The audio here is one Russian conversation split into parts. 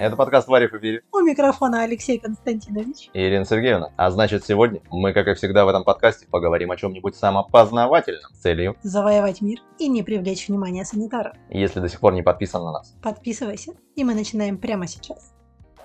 Это подкаст «Варив и Бирев» У микрофона Алексей Константинович. и Ирина Сергеевна. А значит, сегодня мы, как и всегда в этом подкасте, поговорим о чем-нибудь самопознавательном с целью. Завоевать мир и не привлечь внимание санитаров. Если до сих пор не подписан на нас. Подписывайся, и мы начинаем прямо сейчас.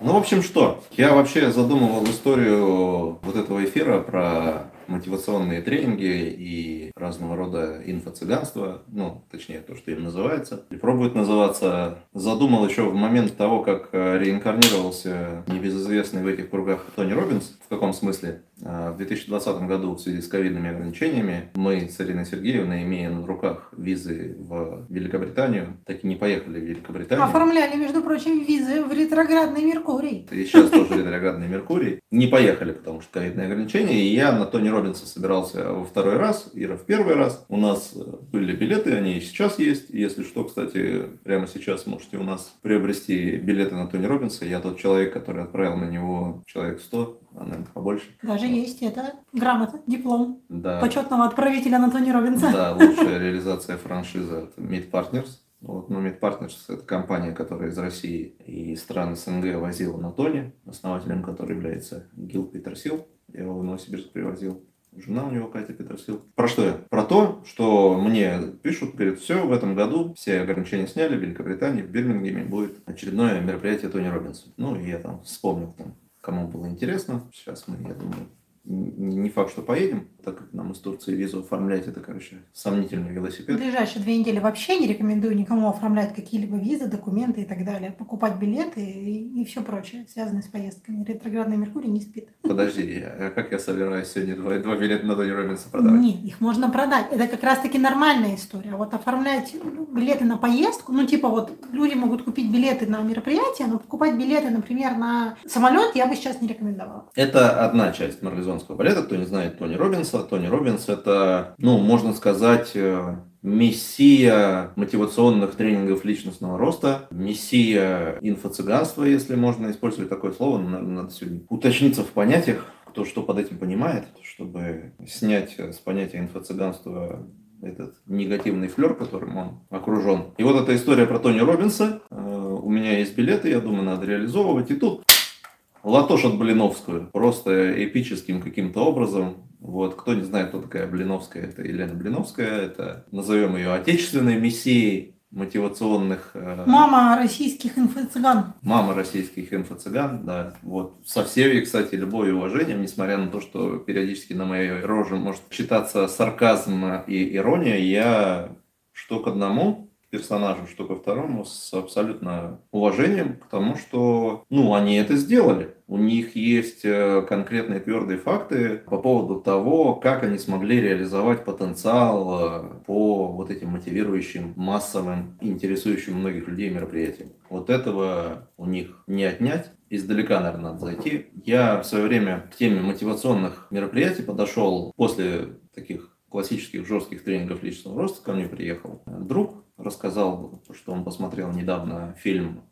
Ну, в общем, что? Я вообще задумывал историю вот этого эфира про мотивационные тренинги и разного рода инфо-цыганство, ну, точнее, то, что им называется. И пробует называться, задумал еще в момент того, как э, реинкарнировался небезызвестный в этих кругах Тони Робинс. В каком смысле? А, В 2020 году в связи с ковидными ограничениями мы с Ириной Сергеевной, имея на руках визы в Великобританию, так и не поехали в Великобританию. Оформляли, между прочим, визы в ретроградный Меркурий. И сейчас тоже ретроградный Меркурий. Не поехали, потому что ковидные ограничения. И я на Тони Робинса собирался во второй раз, Ира в первый раз. У нас были билеты, они и сейчас есть. Если что, кстати, прямо сейчас можете у нас приобрести билеты на Тони Робинса. Я тот человек, который отправил на него человек 100, а, наверное, побольше. Даже есть это грамота, диплом Да. почетного отправителя Антони Робинса. Да, лучшая реализация франшизы от Meet Partners. Вот, ну, Meet Partners – это компания, которая из России и стран СНГ возила на Тони, основателем которой является Гил Петерсил. Я его в Новосибирск привозил. Жена у него Катя Петерсил. Про что я? Про то, что мне пишут, говорят, все, в этом году все ограничения сняли, в Великобритании, в Бирмингеме будет очередное мероприятие Тони Робинса. Ну, и я там вспомнил, там, кому было интересно. Сейчас мы, я думаю, не факт, что поедем, так как нам из Турции визу оформлять, это, короче, сомнительный В велосипед. ближайшие две недели вообще не рекомендую никому оформлять какие-либо визы, документы и так далее. Покупать билеты и, все прочее, связанное с поездками. Ретроградный Меркурий не спит. Подожди, а как я собираюсь сегодня два, два билета на Тони Робинса продавать? Нет, их можно продать. Это как раз-таки нормальная история. А вот оформлять ну, билеты на поездку, ну типа вот люди могут купить билеты на мероприятие, но покупать билеты, например, на самолет я бы сейчас не рекомендовала. Это одна часть марлезонского балета. Кто не знает Тони Робинса, Тони Робинс это, ну, можно сказать, э, мессия мотивационных тренингов личностного роста, мессия инфо-цыганства, если можно использовать такое слово. Надо сегодня уточниться в понятиях, кто что под этим понимает, чтобы снять с понятия инфо-цыганства этот негативный флер, которым он окружен. И вот эта история про Тони Робинса. Э, У меня есть билеты, я думаю, надо реализовывать. И тут Латошат Блиновскую. Просто эпическим каким-то образом. Вот, кто не знает, кто такая Блиновская, это Елена Блиновская, это, назовем ее отечественной мессией мотивационных... э, Мама российских инфо-цыган. мама российских инфо-цыган, да. Вот. Со всеми, кстати, любовью и уважением, несмотря на то, что периодически на моей роже может читаться сарказм и ирония, я что к одному персонажу, что ко второму с абсолютно уважением к тому, что, ну, они это сделали. У них есть э, конкретные твердые факты по поводу того, как они смогли реализовать потенциал э, по вот этим мотивирующим, массовым, интересующим многих людей мероприятиям. Вот этого у них не отнять. Издалека, наверное, надо зайти. Я в свое время к теме мотивационных мероприятий подошел после таких классических жестких тренингов личностного роста. Ко мне приехал друг, рассказал, что он посмотрел недавно фильм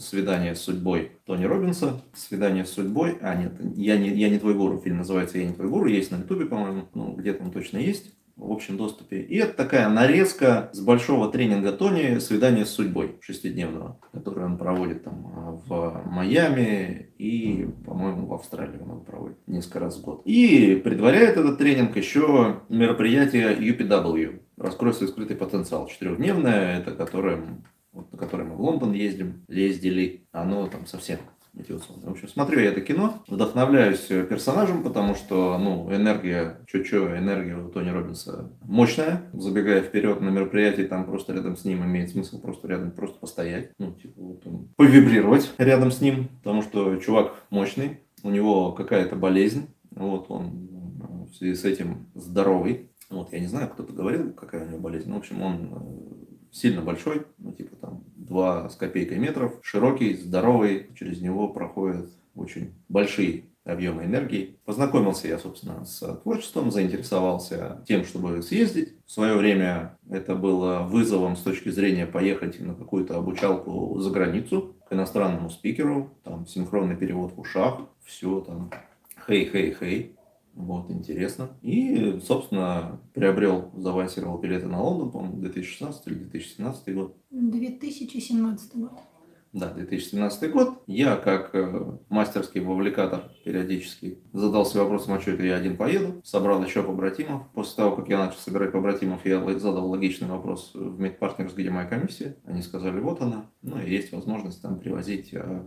«Свидание с судьбой» Тони Робинса. «Свидание с судьбой». А, нет, я не, я не твой гуру. Фильм называется «Я не твой гуру». Есть на ютубе, по-моему. Ну, где-то он точно есть в общем доступе. И это такая нарезка с большого тренинга Тони «Свидание с судьбой» шестидневного, который он проводит там а, в Майами и, по-моему, в Австралии он проводит несколько раз в год. И предваряет этот тренинг еще мероприятие UPW «Раскрой свой скрытый потенциал». Четырехдневное, это которое, вот, на которое мы в Лондон ездим, ездили. Оно там совсем мотивационное. В общем, смотрю я это кино, вдохновляюсь э, персонажем, потому что, ну, энергия, чё-чё, энергия у Тони Робинса мощная. Забегая вперед на мероприятие, там просто рядом с ним имеет смысл просто рядом просто постоять. Ну, типа, вот он, повибрировать рядом с ним, потому что чувак мощный, у него какая-то болезнь, вот он э, в связи с этим здоровый. Вот, я не знаю, кто-то говорил, какая у него болезнь. Ну, в общем, он э, сильно большой, ну, типа там 2 с копейкой метров, широкий, здоровый, через него проходят очень большие объемы энергии. Познакомился я, собственно, с творчеством, заинтересовался тем, чтобы съездить. В свое время это было вызовом с точки зрения поехать на какую-то обучалку за границу к иностранному спикеру, там синхронный перевод в ушах, все там хей-хей-хей. Вот, интересно. И, собственно, приобрел, завансировал билеты на Лондон, по-моему, 2016 или 2017 год. 2017 год. Да, 2017 год. Я, как э, мастерский вовлекатор периодически, задался вопросом, а что это я один поеду? Собрал еще побратимов. После того, как я начал собирать побратимов, я задал логичный вопрос в Медпартнерс, где моя комиссия. Они сказали, вот она. Ну и есть возможность там привозить э,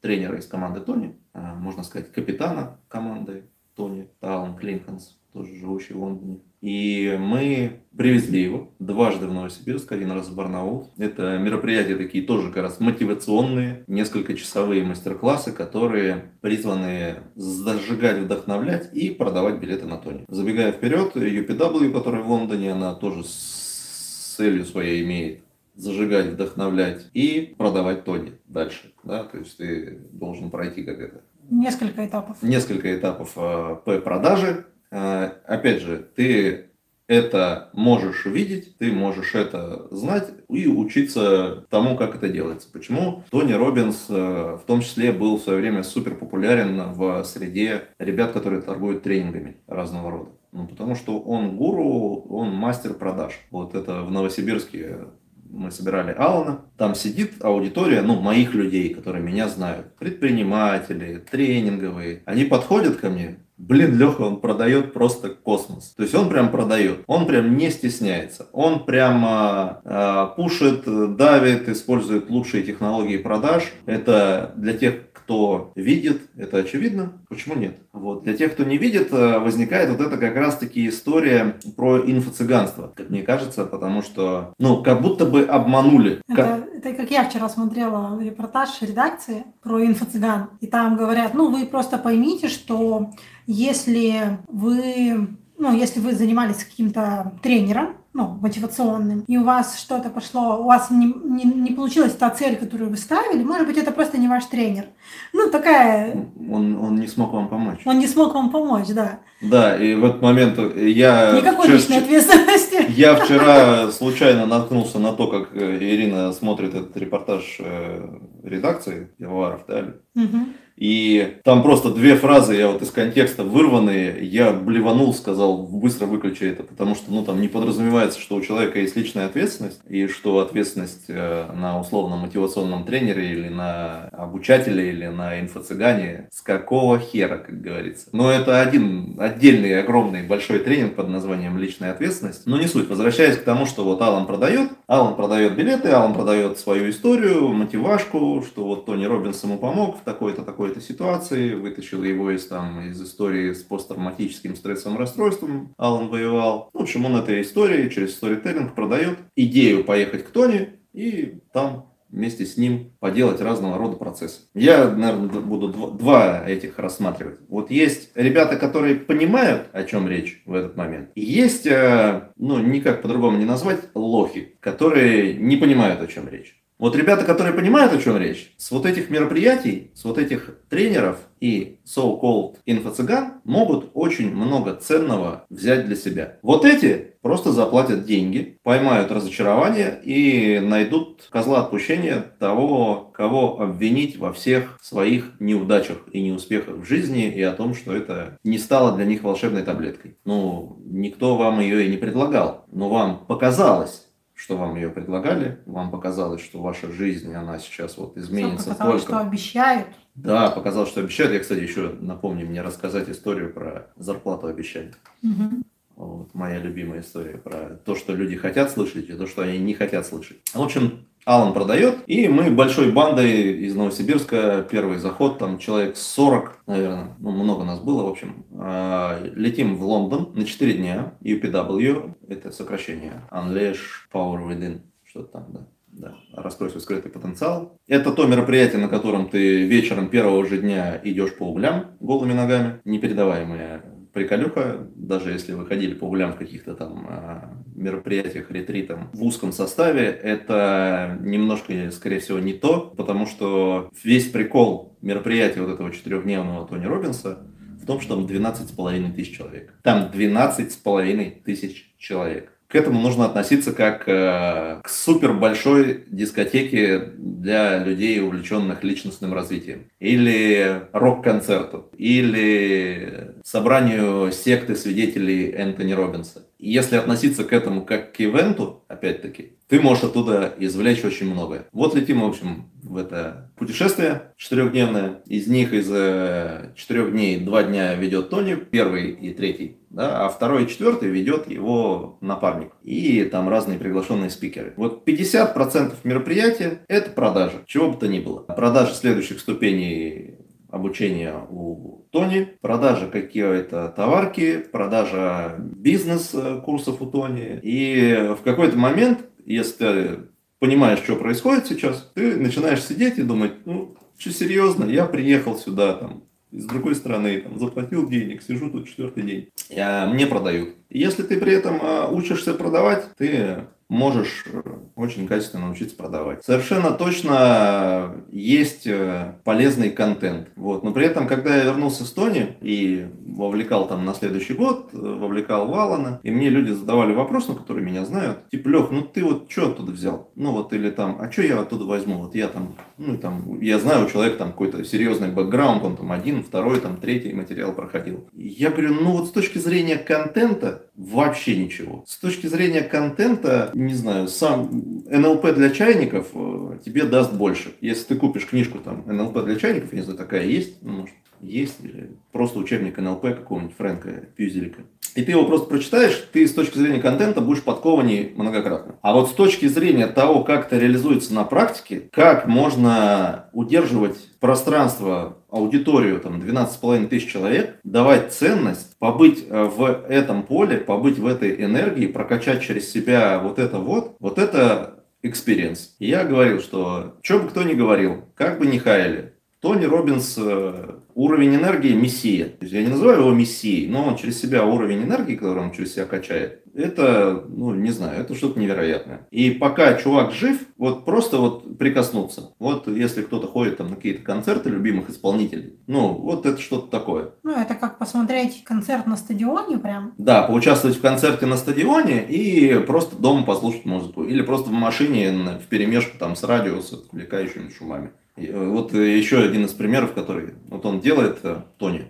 тренера из команды Тони, э, можно сказать, капитана команды Тони, Талан Клинконс, тоже живущий в Лондоне. И мы привезли его дважды в Новосибирск, один раз в Барнаул. Это мероприятия такие тоже как раз мотивационные, несколько часовые мастер-классы, которые призваны зажигать, вдохновлять и продавать билеты на Тони. Забегая вперед, UPW, которая в Лондоне, она тоже с целью своей имеет зажигать, вдохновлять и продавать Тони дальше. Да? То есть ты должен пройти как это. Несколько этапов. Несколько этапов э, по продаже, Э, опять же, ты это можешь видеть, ты можешь это знать и учиться тому, как это делается. Почему Тони Робинс э, в том числе был в свое время супер популярен в среде ребят, которые торгуют тренингами разного рода? Ну, потому что он гуру, он мастер продаж. Вот это в Новосибирске мы собирали Алана, там сидит аудитория, ну, моих людей, которые меня знают, предприниматели, тренинговые. Они подходят ко мне, Блин, Леха, он продает просто космос. То есть он прям продает. Он прям не стесняется. Он прямо э, пушит, давит, использует лучшие технологии продаж. Это для тех, кто видит, это очевидно. Почему нет? Вот. Для тех, кто не видит, э, возникает вот это как раз-таки история про инфо-цыганство, как мне кажется, потому что, ну, как будто бы обманули. Это, как... это как я вчера смотрела репортаж редакции про инфо-цыган, и там говорят, ну, вы просто поймите, что если вы ну, если вы занимались каким-то тренером, ну, мотивационным, и у вас что-то пошло, у вас не, не, не получилась та цель, которую вы ставили, может быть, это просто не ваш тренер. Ну, такая... Он, он не смог вам помочь. Он не смог вам помочь, да. Да, и в этот момент я... Никакой вчера, личной ответственности. Я вчера случайно наткнулся на то, как Ирина смотрит этот репортаж э, редакции Пивоваров, да? Угу. И там просто две фразы, я вот из контекста вырванные, я блеванул, сказал, быстро выключи это, потому что, ну, там не подразумевается, что у человека есть личная ответственность, и что ответственность э, на условно-мотивационном тренере или на обучателе или на инфо-цыгане, с какого хера, как говорится. Но это один отдельный, огромный, большой тренинг под названием «Личная ответственность». Но не суть. Возвращаясь к тому, что вот Алан продает, Алан продает билеты, Алан продает свою историю, мотивашку, что вот Тони Робинс ему помог в такой-то, такой какой-то ситуации, вытащил его из, там, из истории с посттравматическим стрессовым расстройством, Алан воевал. В общем, он этой истории через сторителлинг продает идею поехать к Тони и там вместе с ним поделать разного рода процессы. Я, наверное, буду два этих рассматривать. Вот есть ребята, которые понимают, о чем речь в этот момент. И есть, э, ну, никак по-другому не назвать, лохи, которые не понимают, о чем речь. Вот ребята, которые понимают, о чем речь, с вот этих мероприятий, с вот этих тренеров и so-called инфо-цыган могут очень много ценного взять для себя. Вот эти просто заплатят деньги, поймают разочарование и найдут козла отпущения того, кого обвинить во всех своих неудачах и неуспехах в жизни и о том, что это не стало для них волшебной таблеткой. Ну, никто вам ее и не предлагал, но вам показалось, что вам ее предлагали, вам показалось, что ваша жизнь, она сейчас вот изменится показалось, только... что обещают. Да, показалось, что обещают. Я, кстати, еще напомню мне рассказать историю про зарплату обещали. Угу. Вот, моя любимая история про то, что люди хотят слышать, и то, что они не хотят слышать. В общем, Алан продает, и мы большой бандой из Новосибирска, первый заход, там человек 40, наверное, ну, много нас было, в общем, э, летим в Лондон на 4 дня, UPW, это сокращение, Unleash Power Within, что-то там, да. Да, раскрой свой скрытый потенциал. Это то мероприятие, на котором ты вечером первого же дня идешь по углям голыми ногами. Непередаваемое приколюха, даже если вы ходили по гулям в каких-то там а, мероприятиях, ретритам в узком составе, это немножко, скорее всего, не то, потому что весь прикол мероприятия вот этого четырехдневного Тони Робинса в том, что там 12 с половиной тысяч человек. Там 12 с половиной тысяч человек к этому нужно относиться как э, к супер большой дискотеке для людей, увлеченных личностным развитием. Или рок-концерту. Или собранию секты свидетелей Энтони Робинса если относиться к этому как к ивенту, опять-таки, ты можешь оттуда извлечь очень многое. Вот летим, в общем, в это путешествие четырехдневное. Из них из э, четырех дней два дня ведет Тони, первый и третий, да, а второй и четвертый ведет его напарник. И там разные приглашенные спикеры. Вот 50% мероприятия – это продажа, чего бы то ни было. Продажа следующих ступеней обучения у Тони, продажа какие-то товарки, продажа бизнес-курсов у Тони. И в какой-то момент если ты понимаешь, что происходит сейчас, ты начинаешь сидеть и думать, ну, что серьезно, я приехал сюда, там, из другой страны, там, заплатил денег, сижу тут четвертый день, а мне продают. Если ты при этом а, учишься продавать, ты можешь э, очень качественно научиться продавать. Совершенно точно есть э, полезный контент. Вот. Но при этом, когда я вернулся с Тони и вовлекал там на следующий год, э, вовлекал Валана, и мне люди задавали вопрос, ну, которые меня знают, типа, Лех, ну ты вот что оттуда взял? Ну вот, или там, а что я оттуда возьму? Вот я там, ну там, я знаю, у человека там какой-то серьезный бэкграунд, он там один, второй, там третий материал проходил. Я говорю, ну вот с точки зрения контента вообще ничего. С точки зрения контента не знаю, сам НЛП для чайников э, тебе даст больше. Если ты купишь книжку там НЛП для чайников, я не знаю, такая есть, ну, может, есть, или просто учебник НЛП какого-нибудь Фрэнка Пюзелика. И ты его просто прочитаешь, ты с точки зрения контента будешь подкованней многократно. А вот с точки зрения того, как это реализуется на практике, как можно удерживать пространство, аудиторию, там, 12,5 тысяч человек, давать ценность, побыть э, в этом поле, побыть в этой энергии, прокачать через себя вот это вот, вот это experience. Я говорил, что что бы кто ни говорил, как бы ни хаяли, Тони Робинс э, уровень энергии мессия. Я не называю его мессией, но он через себя уровень энергии, который он через себя качает, это, ну, не знаю, это что-то невероятное. И пока чувак жив, вот просто вот прикоснуться. Вот если кто-то ходит там на какие-то концерты любимых исполнителей, ну, вот это что-то такое. Ну, это как посмотреть концерт на стадионе прям. Да, поучаствовать в концерте на стадионе и просто дома послушать музыку. Или просто в машине в перемешку там с радио, с отвлекающими шумами. Э, вот э, еще один из примеров, который вот он делает, э, Тони,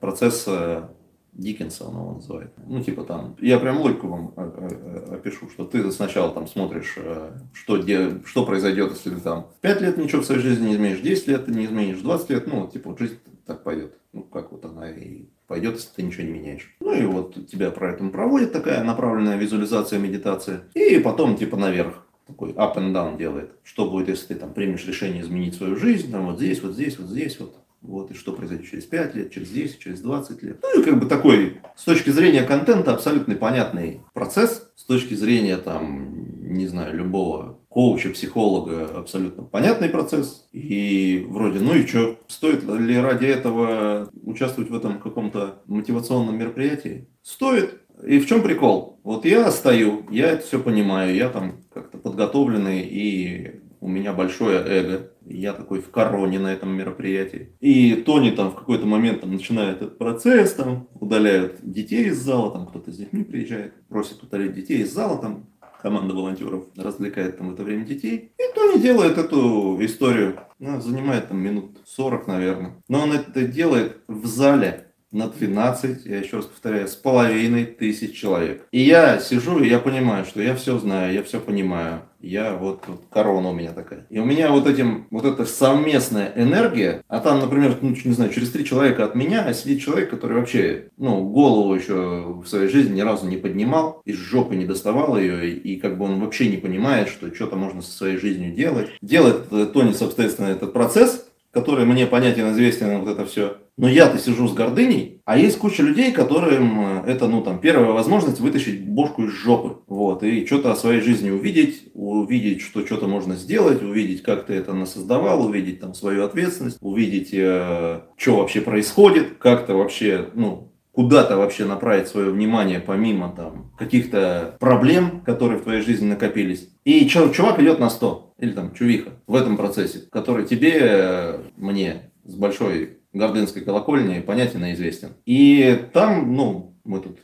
процесс Диккенса он его называет. Ну, типа там, я прям логику вам опишу, что ты сначала там смотришь, что, где, что произойдет, если ты там 5 лет ничего в своей жизни не изменишь, 10 лет ты не изменишь, 20 лет, ну, типа, вот жизнь так пойдет. Ну, как вот она и пойдет, если ты ничего не меняешь. Ну, и вот тебя про это проводит такая направленная визуализация, медитация. И потом, типа, наверх такой up and down делает. Что будет, если ты там примешь решение изменить свою жизнь, там вот здесь, вот здесь, вот здесь, вот. Вот, и что произойдет через 5 лет, через 10, через 20 лет. Ну, и как бы такой, с точки зрения контента, абсолютно понятный процесс. С точки зрения, там, не знаю, любого коуча, психолога, абсолютно понятный процесс. И вроде, ну и что, стоит ли ради этого участвовать в этом каком-то мотивационном мероприятии? Стоит. И в чем прикол? Вот я стою, я это все понимаю, я там как-то подготовленный, и у меня большое эго. Я такой в короне на этом мероприятии. И Тони там в какой-то момент там, начинает этот процесс, там удаляют детей из зала, там кто-то с детьми приезжает, просит удалить детей из зала, там команда волонтеров развлекает там в это время детей. И Тони делает эту историю. Ну, занимает там минут 40, наверное. Но он это делает в зале на 12, я еще раз повторяю, с половиной тысяч человек. И я сижу, и я понимаю, что я все знаю, я все понимаю. Я вот, вот корона у меня такая. И у меня вот этим, вот эта совместная энергия, а там, например, ну, не знаю, через три человека от меня а сидит человек, который вообще, ну, голову еще в своей жизни ни разу не поднимал, из жопы не доставал ее, и, и как бы он вообще не понимает, что что-то можно со своей жизнью делать. Делает Тони, соответственно, этот процесс, который мне понятен, известен, вот это все. Но я-то сижу с гордыней, а есть куча людей, которым э, это, ну, там, первая возможность вытащить бошку из жопы. Вот, и что-то о своей жизни увидеть, увидеть, что что-то можно сделать, увидеть, как ты это насоздавал, увидеть там свою ответственность, увидеть, э, что вообще происходит, как-то вообще, ну, куда-то вообще направить свое внимание, помимо там каких-то проблем, которые в твоей жизни накопились. И чувак идет на 100, или там чувиха в этом процессе, который тебе, э, мне с большой Гордынской колокольни понятен и известен. И там, ну, мы тут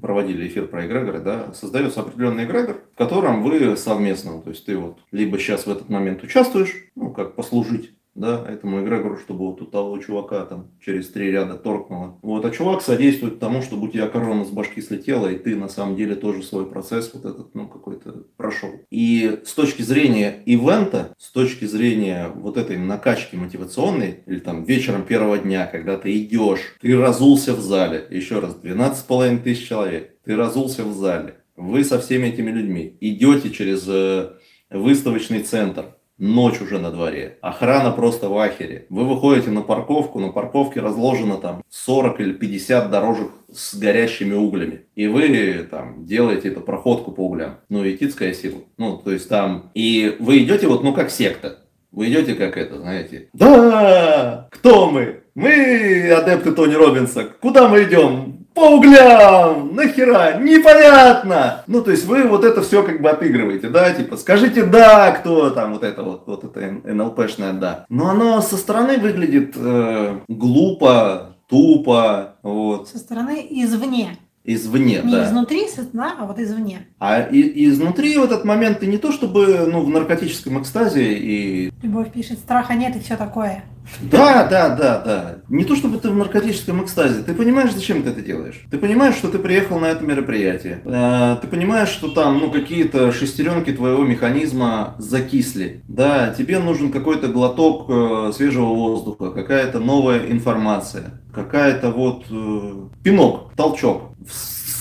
проводили эфир про эгрегоры, да, создается определенный эгрегор, в котором вы совместно, то есть ты вот либо сейчас в этот момент участвуешь, ну, как послужить да, этому эгрегору, чтобы вот у того чувака там через три ряда торкнуло. Вот, а чувак содействует тому, чтобы у тебя корона с башки слетела, и ты на самом деле тоже свой процесс вот этот, ну, какой-то прошел. И с точки зрения ивента, с точки зрения вот этой накачки мотивационной, или там вечером первого дня, когда ты идешь, ты разулся в зале, еще раз, 12,5 тысяч человек, ты разулся в зале, вы со всеми этими людьми идете через э, выставочный центр, Ночь уже на дворе. Охрана просто в ахере. Вы выходите на парковку, на парковке разложено там 40 или 50 дорожек с горящими углями. И вы там делаете эту проходку по углям. Ну, этитская сила. Ну, то есть там... И вы идете вот, ну, как секта. Вы идете как это, знаете. Да! Кто мы? Мы адепты Тони Робинса. Куда мы идем? По углям, нахера, непонятно. Ну, то есть вы вот это все как бы отыгрываете, да, типа, скажите да, кто там, вот это вот, вот это НЛПшное да. Но оно со стороны выглядит э, глупо, тупо, вот. Со стороны извне. Извне, не да. Не изнутри, да, а вот извне. А и, изнутри в этот момент ты не то чтобы ну, в наркотическом экстазе и... Любовь пишет, страха нет и все такое. Да, да, да, да. Не то чтобы ты в наркотическом экстазе. Ты понимаешь, зачем ты это делаешь. Ты понимаешь, что ты приехал на это мероприятие. Э, ты понимаешь, что там ну, какие-то шестеренки твоего механизма закисли. Да, тебе нужен какой-то глоток э, свежего воздуха, какая-то новая информация, какая-то вот э, пинок, толчок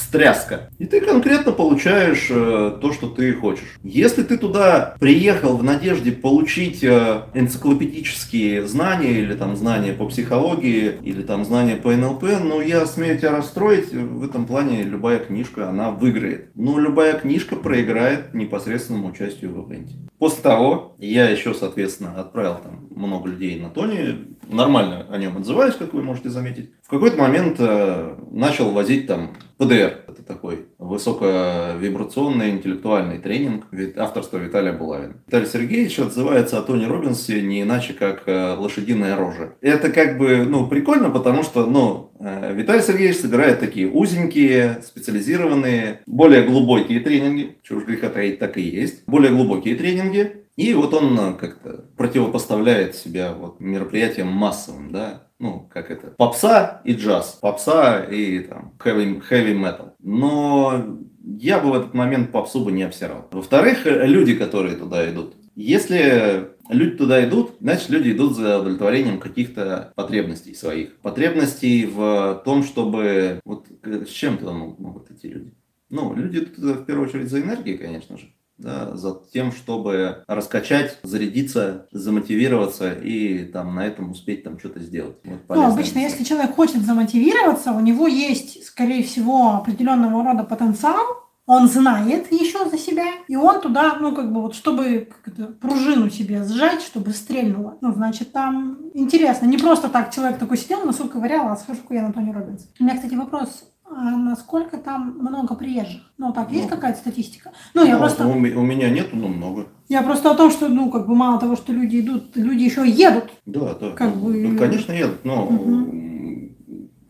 встряска. И ты конкретно получаешь э, то, что ты хочешь. Если ты туда приехал в надежде получить э, энциклопедические знания или там знания по психологии или там знания по НЛП, ну я смею тебя расстроить, в этом плане любая книжка, она выиграет. Но любая книжка проиграет непосредственному участию в ивенте. После того я еще, соответственно, отправил там много людей на Тони, нормально о нем отзываюсь, как вы можете заметить. В какой-то момент э, начал возить там ПДР. Это такой высоковибрационный интеллектуальный тренинг авторства Виталия Булавина. Виталий Сергеевич отзывается о Тони Робинсе не иначе, как э, лошадиная рожа. Это как бы, ну, прикольно, потому что, ну, э, Виталий Сергеевич собирает такие узенькие, специализированные, более глубокие тренинги, чего уж греха таить, так и есть, более глубокие тренинги, и вот он э, как-то противопоставляет себя вот мероприятиям массовым, да, ну, как это, попса и джаз, попса и там heavy, heavy metal. Но я бы в этот момент попсу бы не обсирал. Во-вторых, люди, которые туда идут, если люди туда идут, значит, люди идут за удовлетворением каких-то потребностей своих. Потребностей в том, чтобы... Вот с чем туда могут идти люди? Ну, люди туда в первую очередь за энергией, конечно же да, за тем, чтобы раскачать, зарядиться, замотивироваться и там на этом успеть там что-то сделать. Вот, ну, обычно, если человек хочет замотивироваться, у него есть, скорее всего, определенного рода потенциал, он знает еще за себя, и он туда, ну, как бы вот, чтобы как пружину себе сжать, чтобы стрельнуло. Ну, значит, там интересно. Не просто так человек такой сидел, носу ковырял, а схожу я на Тони Робинс. У меня, кстати, вопрос а насколько там много приезжих? Ну, так, есть ну, какая-то статистика? Ну, я ну, просто... У, у меня нету, но много. Я просто о том, что, ну, как бы мало того, что люди идут, люди еще едут. Да, да. Как ну, бы... ну, конечно, едут, но угу.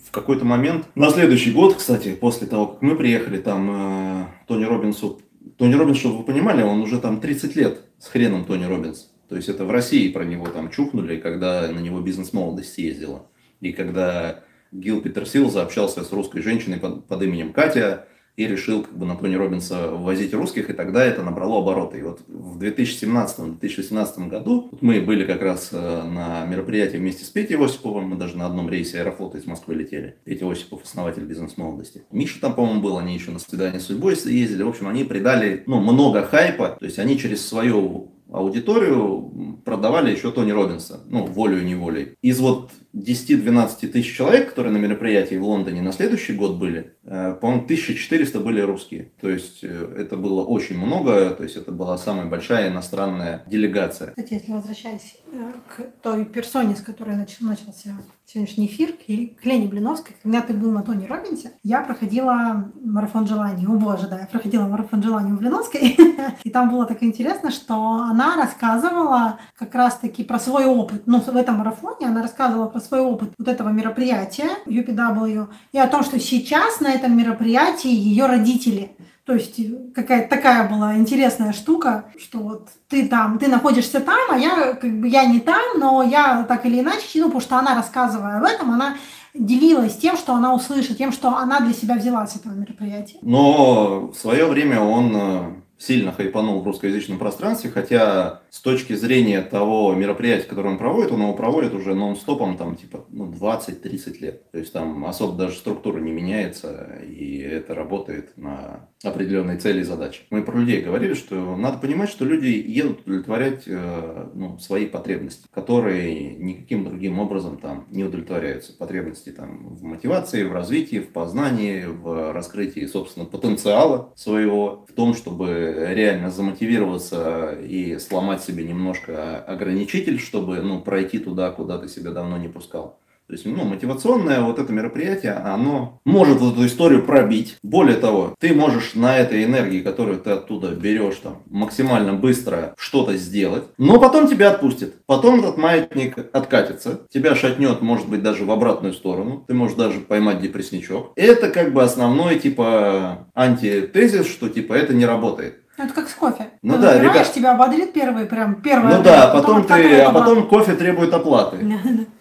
в какой-то момент, на следующий год, кстати, после того, как мы приехали, там э, Тони Робинсу, Тони Робинс, чтобы вы понимали, он уже там 30 лет с хреном Тони Робинс. То есть это в России про него там чухнули, когда на него бизнес-молодость ездила. И когда Гил Петерсил заобщался с русской женщиной под, под именем Катя и решил как бы на Тони Робинса возить русских, и тогда это набрало обороты. И вот в 2017-2018 году мы были как раз э, на мероприятии вместе с Петей Осиповым, мы даже на одном рейсе Аэрофлота из Москвы летели. Петя Осипов, основатель бизнес-молодости. Миша там, по-моему, был, они еще на свидание с судьбой ездили. В общем, они придали ну, много хайпа, то есть они через свою аудиторию продавали еще Тони Робинса, ну, волю-неволей. Из вот 10-12 тысяч человек, которые на мероприятии в Лондоне на следующий год были, э, по-моему, 1400 были русские. То есть э, это было очень много, то есть это была самая большая иностранная делегация. Кстати, если возвращаясь э, к той персоне, с которой начался сегодняшний эфир, к Лене Блиновской, когда ты был на Тони Робинсе, я проходила марафон желаний, о боже, да, я проходила марафон желаний у Блиновской, и там было так интересно, что она рассказывала как раз-таки про свой опыт. Ну, в этом марафоне она рассказывала про свой опыт вот этого мероприятия UPW и о том, что сейчас на этом мероприятии ее родители. То есть какая-то такая была интересная штука, что вот ты там, ты находишься там, а я как бы я не там, но я так или иначе, ну, потому что она рассказывая об этом, она делилась тем, что она услышит, тем, что она для себя взяла с этого мероприятия. Но в свое время он э, сильно хайпанул в русскоязычном пространстве, хотя с точки зрения того мероприятия, которое он проводит, он его проводит уже нон-стопом там типа ну, 20-30 лет. То есть там особо даже структура не меняется, и это работает на определенные цели и задачи. Мы про людей говорили, что надо понимать, что люди едут удовлетворять э, ну, свои потребности, которые никаким другим образом там не удовлетворяются. Потребности там в мотивации, в развитии, в познании, в раскрытии, собственно, потенциала своего, в том, чтобы реально замотивироваться и сломать себе немножко ограничитель, чтобы ну, пройти туда, куда ты себя давно не пускал. То есть, ну, мотивационное вот это мероприятие, оно может вот эту историю пробить. Более того, ты можешь на этой энергии, которую ты оттуда берешь, там, максимально быстро что-то сделать, но потом тебя отпустит. Потом этот маятник откатится, тебя шатнет, может быть, даже в обратную сторону. Ты можешь даже поймать депрессничок. Это как бы основной, типа, антитезис, что, типа, это не работает. Ну, это как с кофе. Ну Ты да, выпиваешь, ребят. тебя бодрит первый, прям первый. Ну да, а потом, ты, откатывает а потом кофе требует оплаты.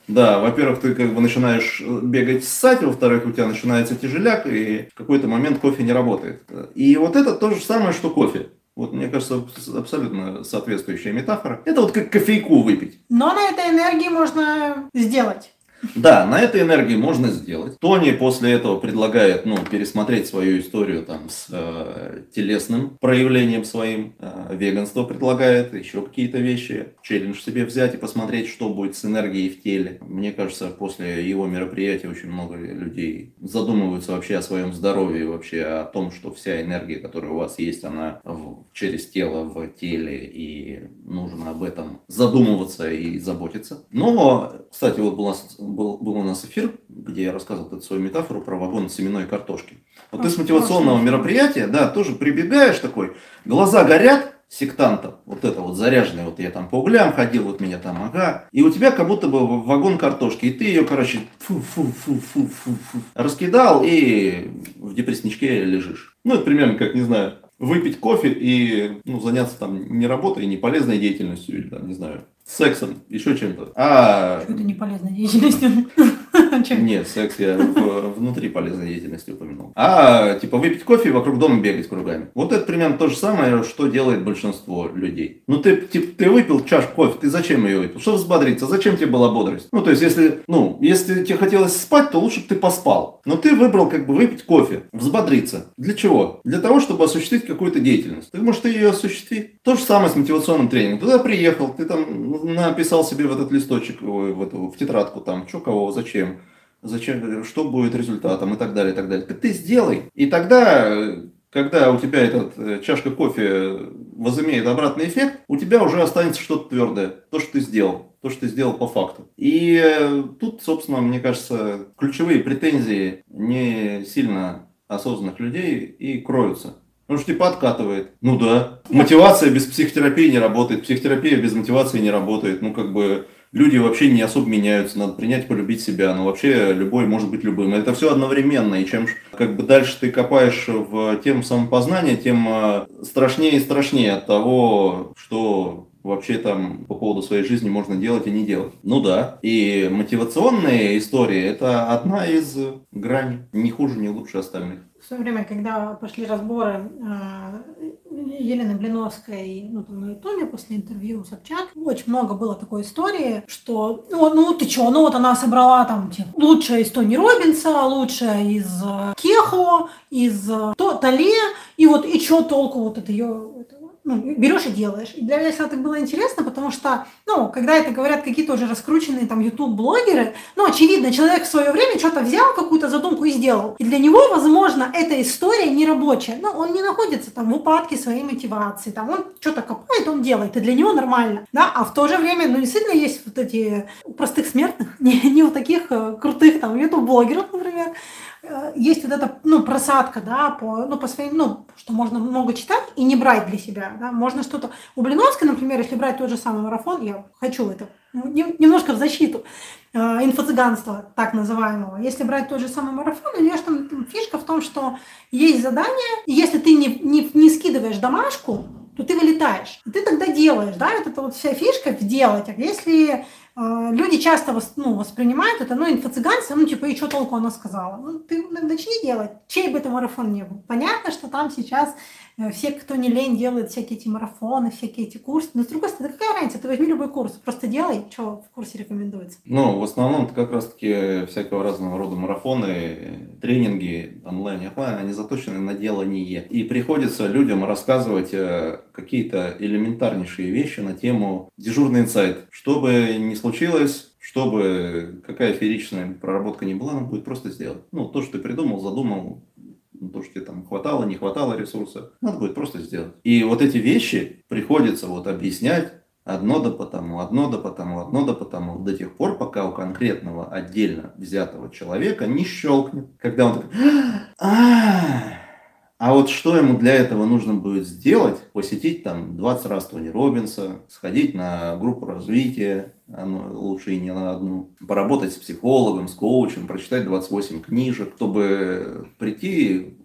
Да, во-первых, ты как бы начинаешь бегать ссать, во-вторых, у тебя начинается тяжеляк, и в какой-то момент кофе не работает. И вот это то же самое, что кофе. Вот, мне кажется, абсолютно соответствующая метафора. Это вот как кофейку выпить. Но на этой энергии можно сделать. Да, на этой энергии можно сделать. Тони после этого предлагает, ну, пересмотреть свою историю там с э, телесным проявлением своим. Э, веганство предлагает, еще какие-то вещи. Челлендж себе взять и посмотреть, что будет с энергией в теле. Мне кажется, после его мероприятия очень много людей задумываются вообще о своем здоровье, вообще о том, что вся энергия, которая у вас есть, она в- через тело, в теле, и нужно об этом задумываться и заботиться. Но, кстати, вот был у нас, был, был у нас эфир, где я рассказывал эту свою метафору про вагон семенной картошки. Вот ты А, с мотивационного классно. мероприятия, да, тоже прибегаешь такой, глаза горят, сектантов, вот это вот заряженное, вот я там по углям ходил, вот меня там, ага, и у тебя как будто бы вагон картошки, и ты ее, короче, фу-фу-фу-фу-фу-фу, раскидал и в депрессничке лежишь. Ну, это примерно как, не знаю, выпить кофе и ну, заняться там не работой, не полезной деятельностью, или там, не знаю, сексом, еще чем-то. А Что это не полезная деятельность? Чё? нет, секс я внутри полезной деятельности упомянул. А, типа, выпить кофе и вокруг дома бегать кругами. Вот это примерно то же самое, что делает большинство людей. Ну, ты, типа, ты выпил чашку кофе, ты зачем ее выпил? Чтобы взбодриться, зачем тебе была бодрость? Ну, то есть, если, ну, если тебе хотелось спать, то лучше бы ты поспал. Но ты выбрал, как бы, выпить кофе, взбодриться. Для чего? Для того, чтобы осуществить какую-то деятельность. Ты, может, ты ее осуществи? То же самое с мотивационным тренингом. Туда приехал, ты там написал себе в этот листочек, ой, в, эту, в тетрадку, там, что, кого, зачем зачем, что будет результатом и так далее, и так далее. Ты, ты сделай. И тогда, когда у тебя этот э, чашка кофе возымеет обратный эффект, у тебя уже останется что-то твердое. То, что ты сделал. То, что ты сделал по факту. И э, тут, собственно, мне кажется, ключевые претензии не сильно осознанных людей и кроются. Потому что типа откатывает. Ну да. Мотивация без психотерапии не работает. Психотерапия без мотивации не работает. Ну как бы люди вообще не особо меняются, надо принять, полюбить себя, но вообще любой может быть любым. Это все одновременно, и чем как бы дальше ты копаешь в тему самопознания, тем э, страшнее и страшнее от того, что вообще там по поводу своей жизни можно делать и не делать. Ну да. И мотивационные истории – это одна из граней, не хуже, не лучше остальных. В свое время, когда пошли разборы э, Елены Блиновской ну, там, на Ютубе после интервью Собчак, очень много было такой истории, что ну, ну ты чё, ну вот она собрала там типа, лучшая из Тони Робинса, лучшая из э, Кехо, из э, То- Тале, и вот и чё толку вот от ее ну, берешь и делаешь. И для меня всегда так было интересно, потому что, ну, когда это говорят какие-то уже раскрученные там YouTube-блогеры, ну, очевидно, человек в свое время что-то взял, какую-то задумку и сделал. И для него, возможно, эта история не рабочая. Ну, он не находится там в упадке своей мотивации. Там он что-то копает, он делает. И для него нормально. Да? А в то же время, ну, действительно, есть вот эти простых смертных, не, не у таких э, крутых там YouTube-блогеров, например, есть вот эта, ну, просадка, да, по, ну, по своим, ну, что можно много читать и не брать для себя, да, можно что-то... У Блиновской, например, если брать тот же самый марафон, я хочу это ну, немножко в защиту э, инфо-цыганства, так называемого. Если брать тот же самый марафон, у нее там фишка в том, что есть задание, и если ты не, не, не скидываешь домашку, то ты вылетаешь. И ты тогда делаешь, да, это вот вся фишка в делать. А если э, люди часто ну, воспринимают это, ну, инфо-цыганство, ну, типа, и что толку она сказала? Ну, ты начни делать, чей бы это марафон не был. Понятно, что там сейчас все, кто не лень, делают всякие эти марафоны, всякие эти курсы. Но с другой стороны, какая разница? Ты возьми любой курс, просто делай, что в курсе рекомендуется. Ну, в основном это как раз-таки всякого разного рода марафоны, тренинги онлайн и офлайн, они заточены на делание. И приходится людям рассказывать э, какие-то элементарнейшие вещи на тему дежурный инсайт. Что бы ни случилось, чтобы какая фееричная проработка не была, нам будет просто сделать. Ну, то, что ты придумал, задумал, то, что тебе там хватало, не хватало ресурса, надо будет просто сделать. И вот эти вещи приходится вот объяснять одно да потому, одно да потому, одно да потому, до тех пор, пока у конкретного отдельно взятого человека не щелкнет. Когда он такой, а вот что ему для этого нужно будет сделать? Посетить там 20 раз Тони Робинса, сходить на группу развития, лучше и не на одну, поработать с психологом, с коучем, прочитать 28 книжек, чтобы прийти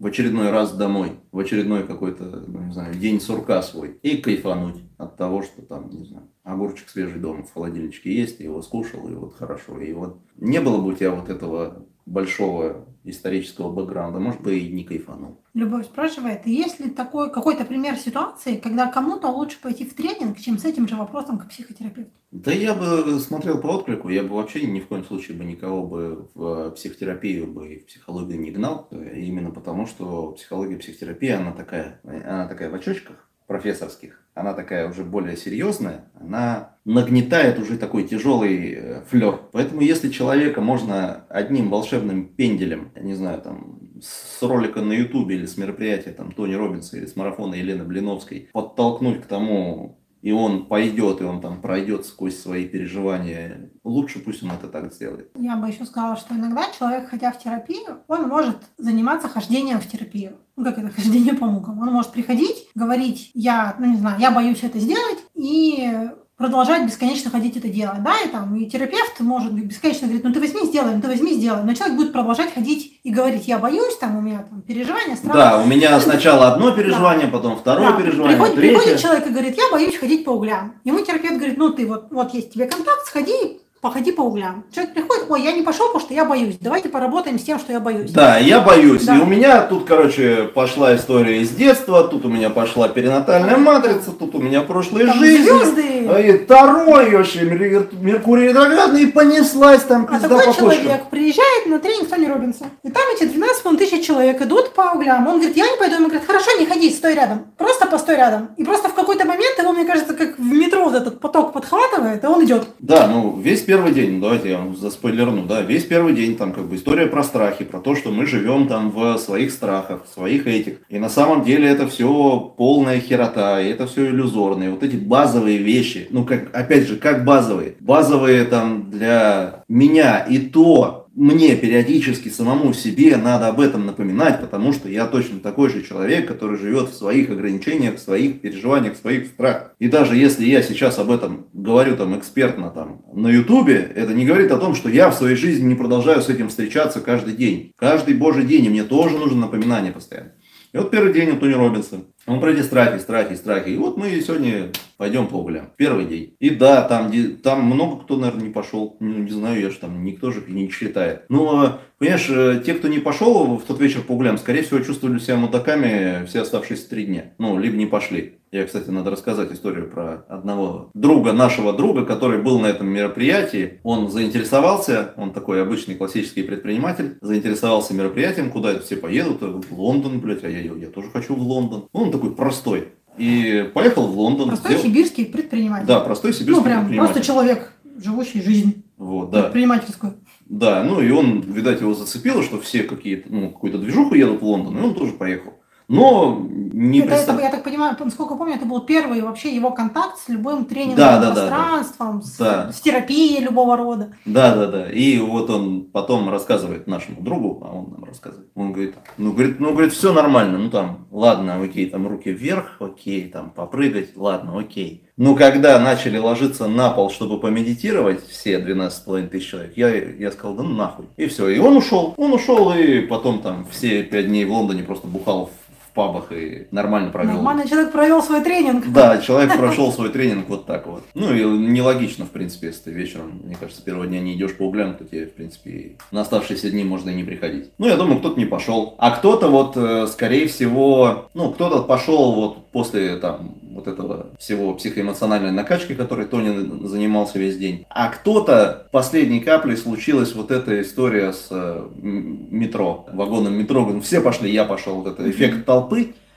в очередной раз домой, в очередной какой-то, ну, не знаю, день сурка свой и кайфануть от того, что там, не знаю, огурчик свежий дома в холодильничке есть, и его скушал, и вот хорошо. И вот не было бы у тебя вот этого большого исторического бэкграунда, может быть, и не кайфанул. Любовь спрашивает, есть ли такой какой-то пример ситуации, когда кому-то лучше пойти в тренинг, чем с этим же вопросом к психотерапевту? Да я бы смотрел по отклику, я бы вообще ни в коем случае бы никого бы в психотерапию бы и в психологию не гнал, именно потому что психология, психотерапия, она такая, она такая в очочках, профессорских, она такая уже более серьезная, она нагнетает уже такой тяжелый э, флер. Поэтому если человека можно одним волшебным пенделем, я не знаю, там, с ролика на ютубе или с мероприятия там Тони Робинса или с марафона Елены Блиновской подтолкнуть к тому, и он пойдет, и он там пройдет сквозь свои переживания, лучше пусть он это так сделает. Я бы еще сказала, что иногда человек, ходя в терапию, он может заниматься хождением в терапию. Ну, как это, хождение по мукам. Он может приходить, говорить, я, ну, не знаю, я боюсь это сделать, и продолжать бесконечно ходить это делать, да, и там, и терапевт может бесконечно говорить, ну ты возьми, сделай, ну ты возьми, сделай, но человек будет продолжать ходить и говорить, я боюсь, там, у меня там переживания, страх. Да, у меня сначала одно переживание, да. потом второе да. переживание, приходит, третье. Приходит человек и говорит, я боюсь ходить по углям. Ему терапевт говорит, ну ты вот, вот есть тебе контакт, сходи, походи по углям. Человек приходит, ой, я не пошел, потому что я боюсь. Давайте поработаем с тем, что я боюсь. Да, я боюсь. Да. И у меня тут, короче, пошла история из детства, тут у меня пошла перинатальная матрица, тут у меня прошлые там жизни. Звезды. А и второй вообще Меркурий ретроградный, и понеслась там А такой по человек приезжает на тренинг Тони Робинса. И там эти 12 тысяч человек идут по углям. Он говорит, я не пойду. Ему говорит, хорошо, не ходи, стой рядом. Просто постой рядом. И просто в какой-то момент его, мне кажется, как в метро вот этот поток подхватывает, и он идет. Да, ну весь первый день, ну, давайте я вам заспойлерну, да, весь первый день там как бы история про страхи, про то, что мы живем там в своих страхах, в своих этих. И на самом деле это все полная херота, и это все иллюзорно. И вот эти базовые вещи, ну как, опять же, как базовые? Базовые там для меня и то, мне периодически самому себе надо об этом напоминать, потому что я точно такой же человек, который живет в своих ограничениях, в своих переживаниях, в своих страхах. И даже если я сейчас об этом говорю там экспертно там на ютубе, это не говорит о том, что я в своей жизни не продолжаю с этим встречаться каждый день. Каждый божий день, и мне тоже нужно напоминание постоянно. И вот первый день у Тони Робинса. Он про эти страхи, страхи, страхи. И вот мы сегодня пойдем по углям. Первый день. И да, там, там много кто, наверное, не пошел. Ну, не знаю, я же там никто же не читает. Но, понимаешь, э, те, кто не пошел в тот вечер по углям, скорее всего, чувствовали себя мудаками все оставшиеся три дня. Ну, либо не пошли. Я, кстати, надо рассказать историю про одного друга, нашего друга, который был на этом мероприятии. Он заинтересовался, он такой обычный классический предприниматель, заинтересовался мероприятием, куда это все поедут, в Лондон, блядь, а я, я тоже хочу в Лондон. Ну, он такой простой. И поехал в Лондон. Простой сделал... сибирский предприниматель. Да, простой сибирский ну, прям, предприниматель. Просто человек, живущий жизнь вот, да. предпринимательскую. Да, ну и он, видать, его зацепило, что все какие-то, ну, какую-то движуху едут в Лондон, и он тоже поехал. Но не это, представ- это, я так понимаю, насколько помню, это был первый вообще его контакт с любым тренинговым Да, да, да, да. пространством, с, Да. с терапией любого рода. Да, да, да. И вот он потом рассказывает нашему другу, а он нам рассказывает. Он говорит, ну, говорит, ну, говорит, все нормально. Ну, там, ладно, окей, там руки вверх, окей, там, попрыгать, ладно, окей. Но когда начали ложиться на пол, чтобы помедитировать, все 12,5 тысяч человек, я, я сказал, да ну нахуй. И все, и он ушел. Он ушел, и потом там все пять дней в Лондоне просто бухал в, в пабах и нормально провел. Нормальный человек провел свой тренинг. Да, человек прошел свой тренинг вот так вот. Ну и нелогично, в принципе, если ты вечером, мне кажется, первого дня не идешь по углям, то тебе, в принципе, на оставшиеся дни можно и не приходить. Ну, я думаю, кто-то не пошел. А кто-то вот, э, скорее всего, ну, кто-то пошел вот после там вот этого всего психоэмоциональной накачки, которой Тони занимался весь день. А кто-то последней каплей случилась вот эта история с э, метро, вагоном метро. Все пошли, я пошел. Вот это эффект толпы.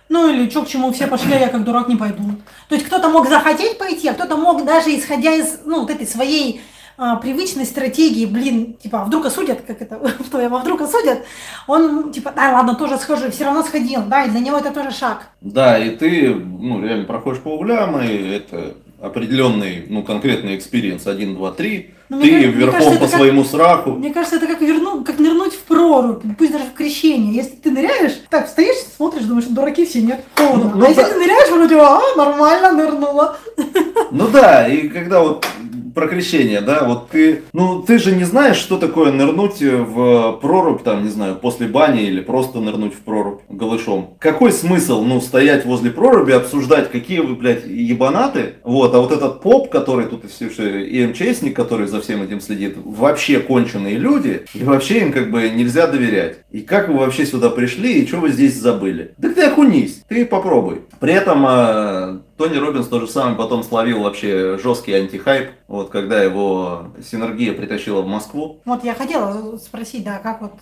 Ну или что, к чему все пошли, а я как дурак не пойду. То есть кто-то мог захотеть пойти, а кто-то мог даже исходя из ну, вот этой своей а, привычной стратегии, блин, типа, а вдруг осудят, как это твое, а вдруг осудят, он типа, да, ладно, тоже схожу, все равно сходил, да, и для него это тоже шаг. Да, и ты, ну, реально проходишь по углям, и это определенный, ну, конкретный experience 1, 2, 3. Ну, мне ты мне верхом кажется, по это как- своему страху. Мне кажется, это как, верну, как нырнуть в прорубь, пусть даже в крещение. Если ты ныряешь, так стоишь, смотришь, думаешь, дураки все, нет, холодно. Ну, ну а если да. ты ныряешь, вроде, а, нормально, нырнула. Ну да, и когда вот про крещение, да, вот ты, ну ты же не знаешь, что такое нырнуть в прорубь, там, не знаю, после бани или просто нырнуть в прорубь голышом. Какой смысл, ну, стоять возле проруби, обсуждать, какие вы, блядь, ебанаты, вот, а вот этот поп, который тут и все, и МЧСник, который за всем этим следит, вообще конченые люди, и вообще им как бы нельзя доверять. И как вы вообще сюда пришли, и что вы здесь забыли? Да ты окунись, ты попробуй. При этом э, Тони Робинс то же самое потом словил вообще жесткий антихайп, вот когда его синергия притащила в Москву. Вот я хотела спросить, да, как вот...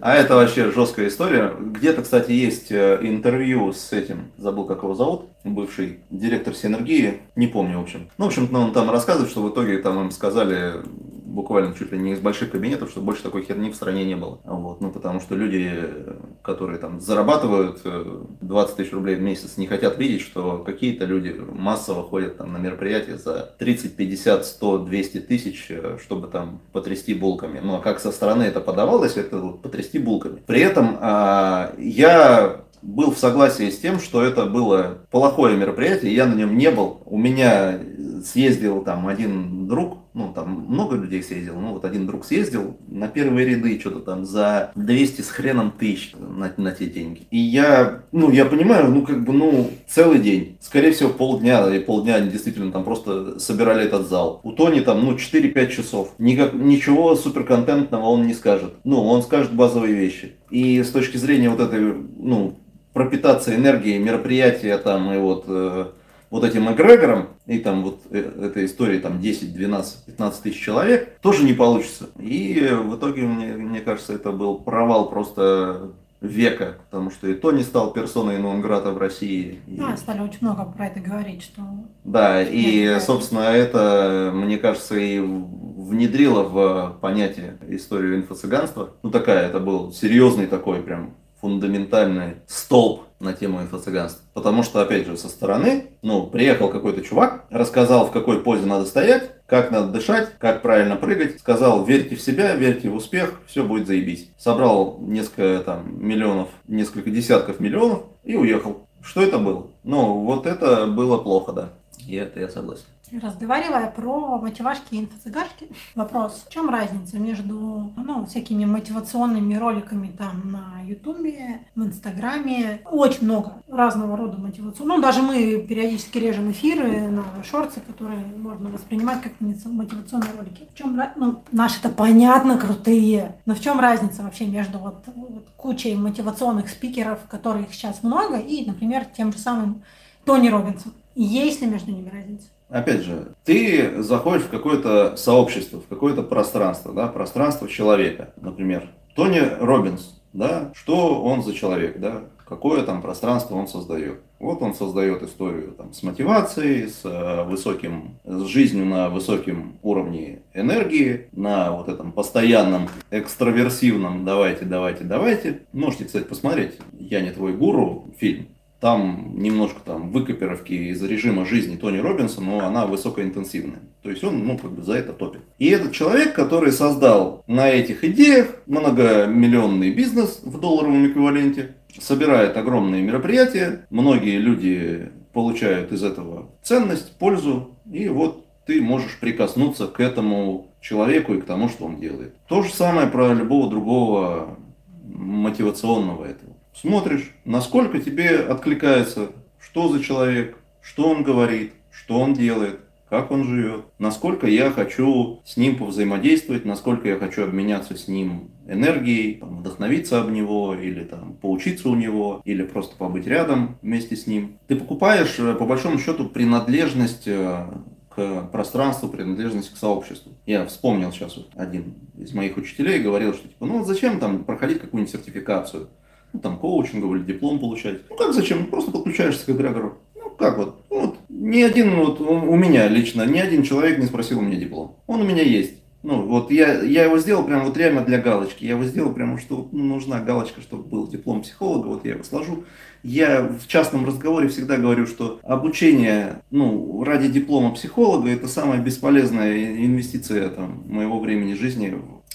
А это вообще жесткая история. Где-то, кстати, есть э, интервью с этим, забыл, как его зовут, бывший директор синергии, не помню, в общем. Ну, в общем, он там рассказывает, что в итоге там им сказали буквально чуть ли не из больших кабинетов, что больше такой херни в стране не было. Вот. Ну, потому что люди, э, которые там зарабатывают э, 20 тысяч рублей в месяц, не хотят видеть, что какие-то люди массово ходят там на мероприятия за 30, 50, 100, 200 тысяч, э, чтобы там потрясти булками. Ну, а как со стороны это подавалось, это вот потрясти булками. При этом а, я был в согласии с тем, что это было плохое мероприятие, я на нем не был. У меня съездил там один друг, ну там много людей съездил, ну вот один друг съездил на первые ряды что-то там за 200 с хреном тысяч на, на те деньги. И я, ну я понимаю, ну как бы, ну целый день, скорее всего полдня, и полдня они действительно там просто собирали этот зал. У Тони там, ну 4-5 часов, Никак, ничего суперконтентного он не скажет. Ну он скажет базовые вещи. И с точки зрения вот этой, ну, пропитаться энергией мероприятия там и вот э, вот этим эгрегором и там вот э, этой истории там 10, 12, 15 тысяч человек тоже не получится. И э, в итоге мне, мне кажется это был провал просто века, потому что и Тони стал персоной Нонграта в России. И- А, стали очень много про это говорить, что... да, и, Это- собственно, это, мне кажется, и внедрило в понятие историю инфо-цыганства. Ну, такая, это был серьезный такой прям фундаментальный столб на тему инфо-цыганства. Потому что, опять же, со стороны, ну, приехал какой-то чувак, рассказал, в какой позе надо стоять, как надо дышать, как правильно прыгать, сказал, верьте в себя, верьте в успех, все будет заебись. Собрал несколько там миллионов, несколько десятков миллионов и уехал. Что это было? Ну, вот это было плохо, да. И это я согласен. Разговаривая про мотивашки и инфо-цыгашки, вопрос, в чем разница между ну, всякими мотивационными роликами там на Ютубе, в Инстаграме, очень много разного рода мотивационных. Ну, даже мы периодически режем эфиры на шорты, которые можно воспринимать как мотивационные ролики. В чем ну, наши-то понятно крутые, но в чем разница вообще между вот, вот кучей мотивационных спикеров, которых сейчас много, и, например, тем же самым Тони Робинсом? Есть ли между ними разница? Опять же, ты заходишь в какое-то сообщество, в какое-то пространство, да, пространство человека, например. Тони Робинс, да, что он за человек, да, какое там пространство он создает. Вот он создает историю там, с мотивацией, с э, высоким, с жизнью на высоком уровне энергии, на вот этом постоянном экстраверсивном «давайте, давайте, давайте». Можете, кстати, посмотреть «Я не твой гуру» фильм. Там немножко там выкопировки из режима жизни Тони Робинса, но она высокоинтенсивная. То есть он, ну, как бы за это топит. И этот человек, который создал на этих идеях многомиллионный бизнес в долларовом эквиваленте, собирает огромные мероприятия, многие люди получают из этого ценность, пользу, и вот ты можешь прикоснуться к этому человеку и к тому, что он делает. То же самое про любого другого мотивационного этого. Смотришь, насколько тебе откликается, что за человек, что он говорит, что он делает, как он живет, насколько я хочу с ним повзаимодействовать, насколько я хочу обменяться с ним энергией, там, вдохновиться об него, или там, поучиться у него, или просто побыть рядом вместе с ним. Ты покупаешь, э, по большому счету, принадлежность э, к пространству, принадлежность к сообществу. Я вспомнил сейчас вот один из моих учителей говорил, что типа, ну зачем там проходить какую-нибудь сертификацию, ну, там коучинговый или диплом получать. Ну как зачем? Просто подключаешься к эгрегору как вот, ну, вот ни один, вот у меня лично, ни один человек не спросил у меня диплом. Он у меня есть. Ну, вот я, я его сделал прям вот реально для галочки. Я его сделал прямо, что ну, нужна галочка, чтобы был диплом психолога, вот я его сложу. Я в частном разговоре всегда говорю, что обучение ну, ради диплома психолога – это самая бесполезная инвестиция там, моего времени жизни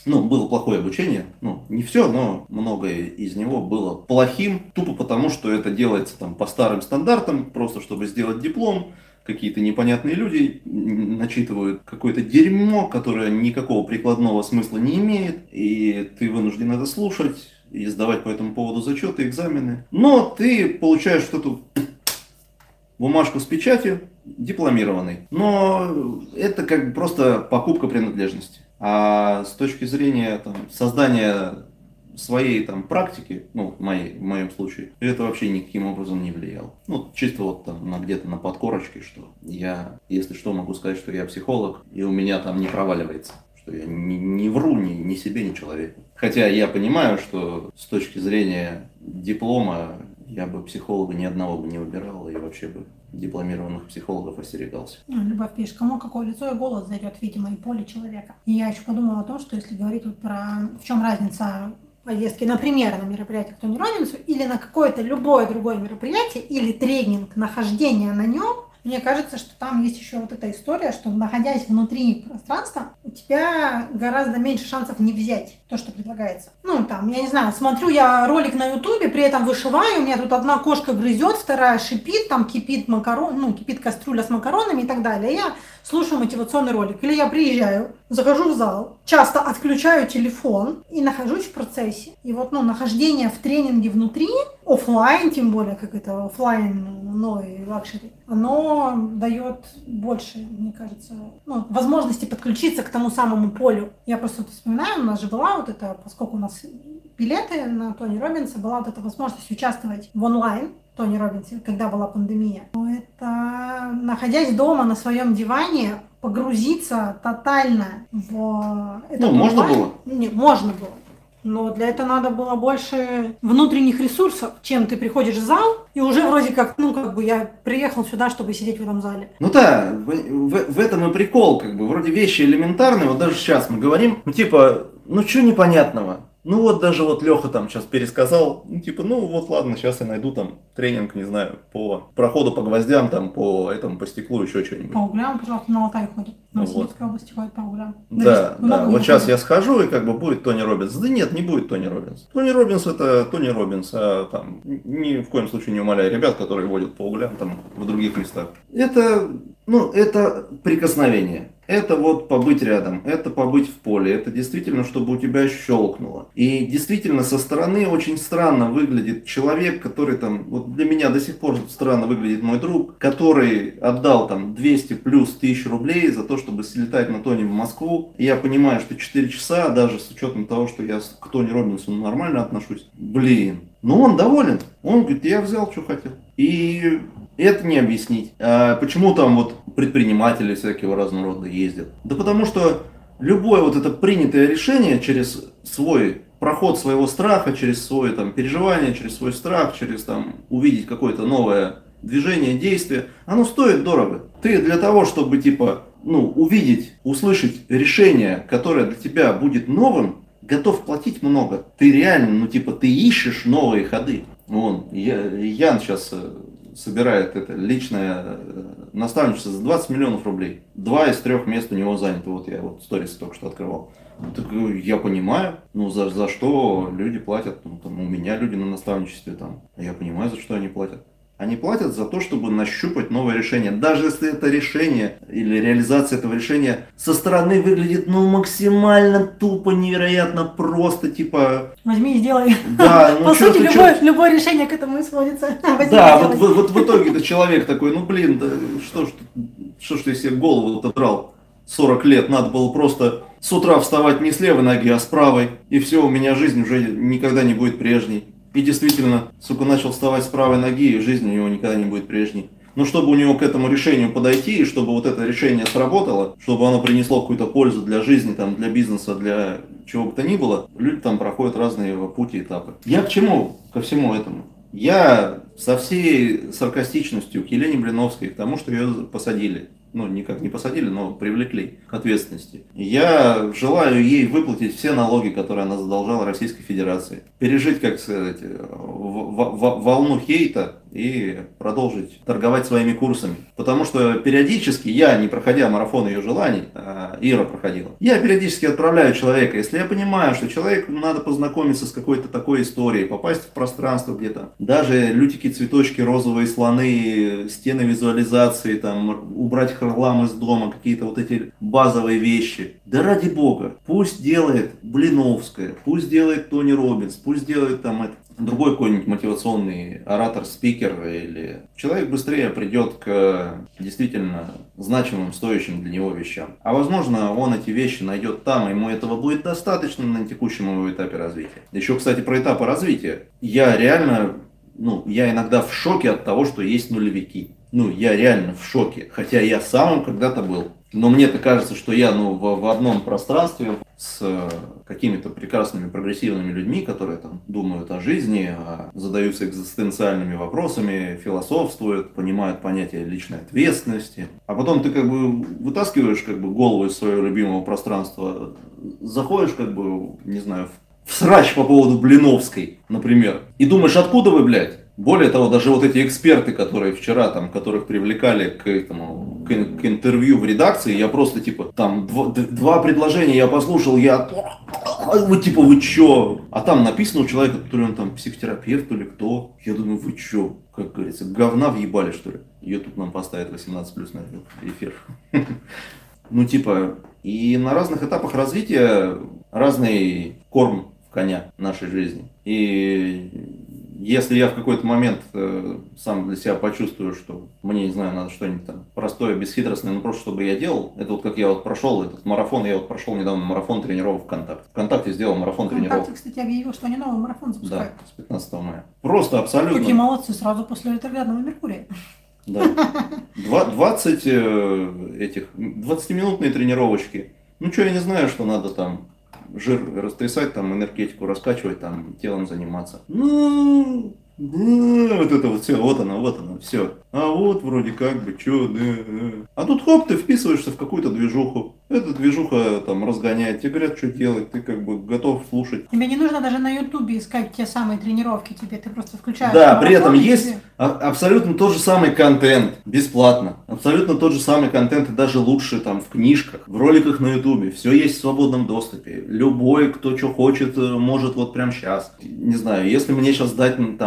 ну, было плохое обучение, ну, не все, но многое из него было плохим, тупо потому, что это делается там по старым стандартам, просто чтобы сделать диплом, какие-то непонятные люди начитывают какое-то дерьмо, которое никакого прикладного смысла не имеет, и ты вынужден это слушать и сдавать по этому поводу зачеты, экзамены. Но ты получаешь что-то бумажку с печатью, дипломированный. Но это как просто покупка принадлежности. А с точки зрения там, создания своей там практики, ну, моей, в моем случае, это вообще никаким образом не влияло. Ну, чисто вот там на, где-то на подкорочке, что я, если что, могу сказать, что я психолог, и у меня там не проваливается что я не, не вру ни, ни себе, ни человеку. Хотя я понимаю, что с точки зрения диплома я бы психолога ни одного бы не выбирал и вообще бы дипломированных психологов остерегался. Ну, Любовь пишет, кому какое лицо и голос зайдет, видимо, и поле человека. И я еще подумала о том, что если говорить вот про в чем разница поездки, например, на мероприятие кто не Робинсу, или на какое-то любое другое мероприятие, или тренинг, нахождение на нем, мне кажется, что там есть еще вот эта история, что находясь внутри пространства, у тебя гораздо меньше шансов не взять то, что предлагается. Ну, там, я не знаю, смотрю я ролик на ютубе, при этом вышиваю, у меня тут одна кошка грызет, вторая шипит, там кипит макарон, ну, кипит кастрюля с макаронами и так далее. Я слушаю мотивационный ролик. Или я приезжаю, захожу в зал, часто отключаю телефон и нахожусь в процессе. И вот, ну, нахождение в тренинге внутри, офлайн, тем более, как это офлайн, новый luxury, оно дает больше, мне кажется, ну, возможности подключиться к тому самому полю. Я просто вспоминаю, у нас же была вот это, поскольку у нас билеты на Тони Робинса, была вот эта возможность участвовать в онлайн Тони Робинсе, когда была пандемия. Но это, находясь дома на своем диване, погрузиться тотально в это. Ну, можно было? Не, можно было. Но для этого надо было больше внутренних ресурсов, чем ты приходишь в зал, и уже вроде как, ну, как бы я приехал сюда, чтобы сидеть в этом зале. Ну да, в, в, в этом и прикол, как бы, вроде вещи элементарные, вот даже сейчас мы говорим, ну, типа, ну, что непонятного? Ну вот даже вот Леха там сейчас пересказал, ну типа, ну вот ладно, сейчас я найду там тренинг, не знаю, по проходу по гвоздям, там по этому, по стеклу, еще что-нибудь. По углям, пожалуйста, на Алтай ходит. На вот. области ходит по углям. Да, да, да. вот сейчас я схожу и как бы будет Тони Робинс. Да нет, не будет Тони Робинс. Тони Робинс это Тони Робинс, а там ни в коем случае не умаляю ребят, которые водят по углям там в других местах. Это, ну, это прикосновение. Это вот побыть рядом, это побыть в поле, это действительно, чтобы у тебя щелкнуло. И действительно со стороны очень странно выглядит человек, который там, вот для меня до сих пор странно выглядит мой друг, который отдал там 200 плюс тысяч рублей за то, чтобы слетать на Тони в Москву. Я понимаю, что 4 часа, даже с учетом того, что я к Тони Робинсу нормально отношусь, блин, но он доволен. Он говорит, я взял, что хотел. И это не объяснить. А почему там вот предприниматели всякого разного рода ездят? Да потому что любое вот это принятое решение через свой проход своего страха, через свое там переживание, через свой страх, через там увидеть какое-то новое движение, действие, оно стоит дорого. Ты для того, чтобы типа, ну, увидеть, услышать решение, которое для тебя будет новым, готов платить много. Ты реально, ну, типа, ты ищешь новые ходы. Вон, я, Ян сейчас э, собирает это личное э, наставничество за 20 миллионов рублей. Два из трех мест у него заняты. Вот я вот сторис только что открывал. Так э, я понимаю, ну за, за что люди платят. Ну, там, у меня люди на наставничестве там. Я понимаю, за что они платят. Они платят за то, чтобы нащупать новое решение. Даже если это решение или реализация этого решения со стороны выглядит ну максимально тупо, невероятно просто, типа... Возьми и сделай. Да, ну По сути, ты, любое, любое решение к этому и сводится. Возьми Да, вот, вот, вот в итоге этот человек такой, ну блин, да что ж, ты- что ж ты себе голову отобрал 40 лет, надо было просто с утра вставать не с левой ноги, а с правой, и все, у меня жизнь уже никогда не будет прежней. И действительно, сука, начал вставать с правой ноги, и жизнь у него никогда не будет прежней. Но чтобы у него к этому решению подойти, и чтобы вот это решение сработало, чтобы оно принесло какую-то пользу для жизни, там, для бизнеса, для чего бы то ни было, люди там проходят разные пути, этапы. Я к чему? Ко всему этому. Я со всей саркастичностью к Елене Блиновской, к тому, что ее посадили, ну, никак не посадили, но привлекли к ответственности. Я желаю ей выплатить все налоги, которые она задолжала Российской Федерации. Пережить, как сказать, волну хейта и продолжить торговать своими курсами. Потому что периодически я, не проходя марафон ее желаний, а Ира проходила, я периодически отправляю человека, если я понимаю, что человеку надо познакомиться с какой-то такой историей, попасть в пространство где-то, даже лютики, цветочки, розовые слоны, стены визуализации, там, убрать хлам из дома, какие-то вот эти базовые вещи. Да ради бога, пусть делает Блиновская, пусть делает Тони Робинс, пусть делает там это, другой какой-нибудь мотивационный оратор, спикер или человек быстрее придет к действительно значимым, стоящим для него вещам. А возможно, он эти вещи найдет там, ему этого будет достаточно на текущем его этапе развития. Еще, кстати, про этапы развития. Я реально, ну, я иногда в шоке от того, что есть нулевики. Ну, я реально в шоке, хотя я сам когда-то был. Но мне-то кажется, что я ну, в, в одном пространстве с э, какими-то прекрасными прогрессивными людьми, которые там думают о жизни, а, задаются экзистенциальными вопросами, философствуют, понимают понятие личной ответственности. А потом ты как бы вытаскиваешь как бы голову из своего любимого пространства, заходишь как бы, не знаю, в срач по поводу Блиновской, например, и думаешь, откуда вы, блядь? Более того, даже вот эти эксперты, которые вчера там, которых привлекали к этому, к, к интервью в редакции, я просто типа там дво- д- два предложения я послушал, я вот типа вы чё? А там написано у человека, то ли он там психотерапевт, то ли кто. Я думаю, вы чё? Как говорится, говна въебали что ли? Ее тут нам поставят 18 плюс на эфир. Ну типа, и на разных этапах развития разный корм коня нашей жизни. И если я в какой-то момент э, сам для себя почувствую, что мне, не знаю, надо что-нибудь там простое, бесхитростное, ну просто чтобы я делал, это вот как я вот прошел этот марафон, я вот прошел недавно марафон тренировок ВКонтакте. ВКонтакте сделал марафон тренировок. ВКонтакте, кстати, объявил, что они новый марафон Да, запускают. с 15 мая. Просто абсолютно. Какие молодцы, сразу после ретроградного Меркурия. Да. Два- 20 э, этих, 20-минутные тренировочки. Ну что, я не знаю, что надо там жир растрясать, там энергетику раскачивать, там телом заниматься. Ну, да, вот это вот все, вот оно, вот оно, все. А вот вроде как бы, что, да, да. А тут хоп, ты вписываешься в какую-то движуху. Эта движуха там разгоняет, тебе говорят, что делать, ты как бы готов слушать. Тебе не нужно даже на Ютубе искать те самые тренировки тебе, ты просто включаешь. Да, при этом есть тебе- а- абсолютно тот же самый контент, бесплатно. Абсолютно тот же самый контент и даже лучше там в книжках, в роликах на ютубе. Все есть в свободном доступе. Любой, кто что хочет, э, может вот прямо сейчас. Не знаю, если мне сейчас дать м,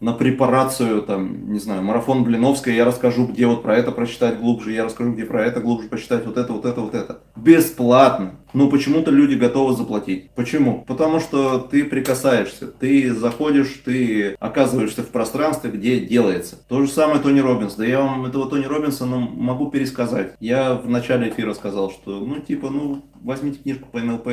на препарацию, там, не знаю, марафон Блиновской, я расскажу, где вот про это прочитать глубже, я расскажу, где про это глубже почитать, вот это, вот это, вот это. Бесплатно. Но почему-то люди готовы заплатить. Почему? Потому что ты прикасаешься, ты заходишь, ты оказываешься в пространстве, где делается. То же самое Тони Робинс. Да я вам этого Тони Робинсона могу пересказать. Я в начале эфира сказал, что ну типа, ну возьмите книжку по НЛП,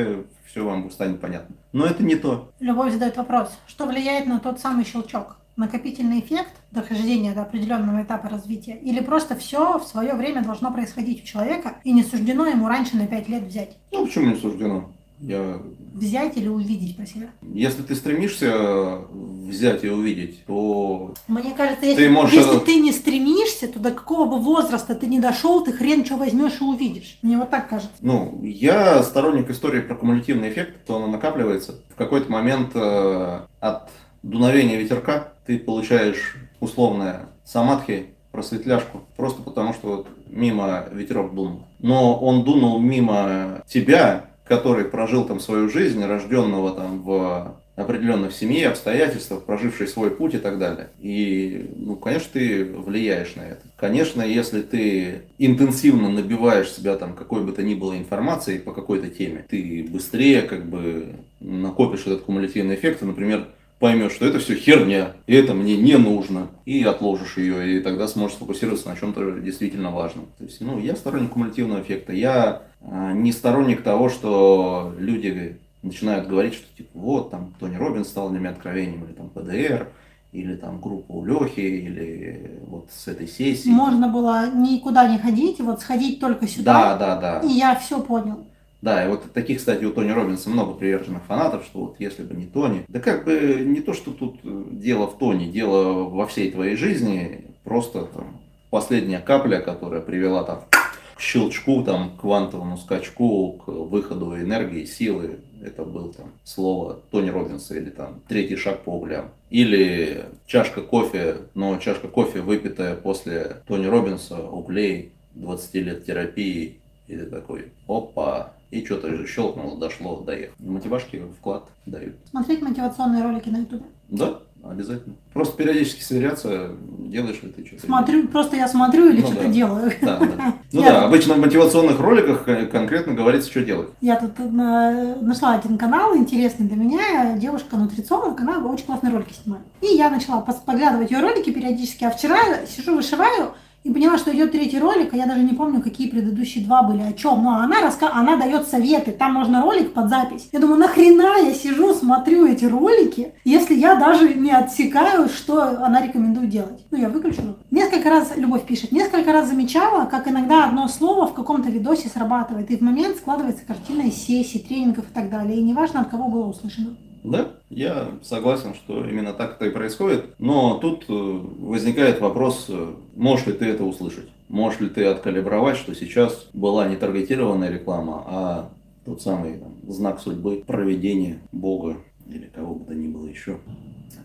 все вам станет понятно. Но это не то. Любовь задает вопрос, что влияет на тот самый щелчок? Накопительный эффект дохождения до определенного этапа развития? Или просто все в свое время должно происходить у человека и не суждено ему раньше на 5 лет взять? Ну почему не суждено? Я... Взять или увидеть про себя? Если ты стремишься взять и увидеть, то Мне кажется, если, можешь если ты не стремишься, то до какого бы возраста ты не дошел, ты хрен что возьмешь и увидишь. Мне вот так кажется. Ну, я сторонник истории про кумулятивный эффект, то он накапливается. В какой-то момент э, от дуновения ветерка ты получаешь условное самадхи, просветляшку, просто потому что вот мимо ветерок дунул. Но он дунул мимо тебя, который прожил там свою жизнь, рожденного там в определенных семье, обстоятельствах, проживший свой путь и так далее. И, ну, конечно, ты влияешь на это. Конечно, если ты интенсивно набиваешь себя там какой бы то ни было информацией по какой-то теме, ты быстрее как бы накопишь этот кумулятивный эффект, и, например, поймешь, что это все херня, и это мне не нужно, и отложишь ее, и тогда сможешь сфокусироваться на чем-то действительно важном. То есть, ну, я сторонник кумулятивного эффекта. Я э, не сторонник того, что люди начинают говорить, что типа вот там Тони Робинс стал для меня откровением, или там ПДР, или там группа у Лехи, или вот с этой сессии. Можно было никуда не ходить, вот сходить только сюда. Да, да, да. И я все понял. Да, и вот таких, кстати, у Тони Робинса много приверженных фанатов, что вот если бы не Тони. Да как бы не то, что тут э, дело в Тони, дело во всей твоей жизни, просто там последняя капля, которая привела там к щелчку, там, к квантовому скачку, к выходу энергии, силы, это был там слово Тони Робинса или там третий шаг по углям. Или чашка кофе, но чашка кофе, выпитая после Тони Робинса, углей, 20 лет терапии, и ты такой, опа, и что-то щелкнуло, дошло, доехало. Мотивашки вклад дают. Смотреть мотивационные ролики на ютубе. Да, обязательно. Просто периодически сверяться, делаешь ли ты что-то. Смотрю, просто я смотрю или Ну что-то да. делаю. Да, да. Ну Я- да, обычно в мотивационных роликах э, конкретно говорится, что делать. Я тут на- нашла один канал интересный для меня, девушка нутрициолог, она очень классные ролики снимает. И я начала поглядывать ее ролики периодически, а вчера сижу, вышиваю, и поняла, что идет третий ролик, а я даже не помню, какие предыдущие два были, о чем. Но она, раска... она дает советы, там можно ролик под запись. Я думаю, нахрена я сижу, смотрю эти ролики, если я даже не отсекаю, что она рекомендует делать. Ну, я выключила. Несколько раз, Любовь пишет, несколько раз замечала, как иногда одно слово в каком-то видосе срабатывает, и в момент складывается картина из сессий, тренингов и так далее, и неважно, от кого было услышано. Да, я согласен, что именно так это и происходит. Но тут э, возникает вопрос, э, можешь ли ты это услышать? Можешь ли ты откалибровать, что сейчас была не таргетированная реклама, а тот самый там, знак судьбы, проведение Бога или кого бы то ни было еще,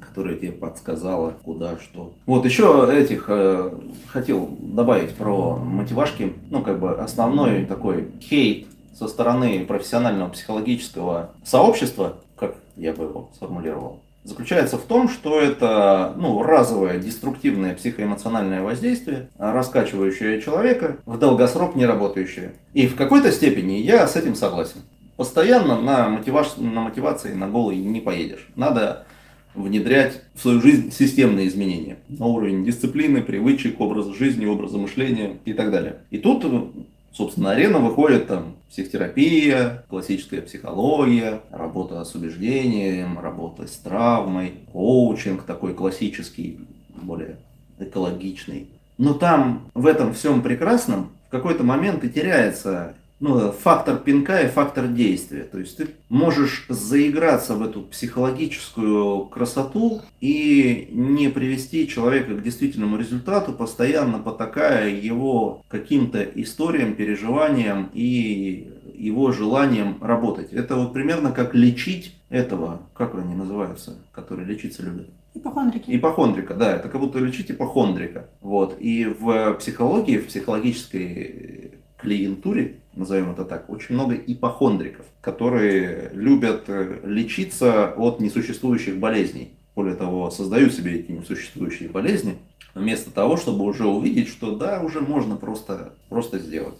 которая тебе подсказала, куда, что. Вот еще этих э, хотел добавить про мотивашки. Ну, как бы основной такой хейт со стороны профессионального психологического сообщества, я бы его сформулировал, заключается в том, что это ну, разовое деструктивное психоэмоциональное воздействие, раскачивающее человека в долгосрок не работающее. И в какой-то степени я с этим согласен. Постоянно на, мотиваш... на мотивации на голый не поедешь. Надо внедрять в свою жизнь системные изменения на уровень дисциплины, привычек, образа жизни, образа мышления и так далее. И тут, собственно, на арену выходит там психотерапия, классическая психология, работа с убеждением, работа с травмой, коучинг такой классический, более экологичный. Но там в этом всем прекрасном в какой-то момент и теряется ну, фактор пинка и фактор действия. То есть ты можешь заиграться в эту психологическую красоту и не привести человека к действительному результату, постоянно потакая его каким-то историям, переживаниям и его желанием работать. Это вот примерно как лечить этого, как они называются, которые лечиться любят. Ипохондрики. Ипохондрика, да, это как будто лечить ипохондрика. Вот. И в психологии, в психологической клиентуре, назовем это так, очень много ипохондриков, которые любят э, лечиться от несуществующих болезней. Более того, создают себе эти несуществующие болезни, вместо того, чтобы уже увидеть, что да, уже можно просто, просто сделать.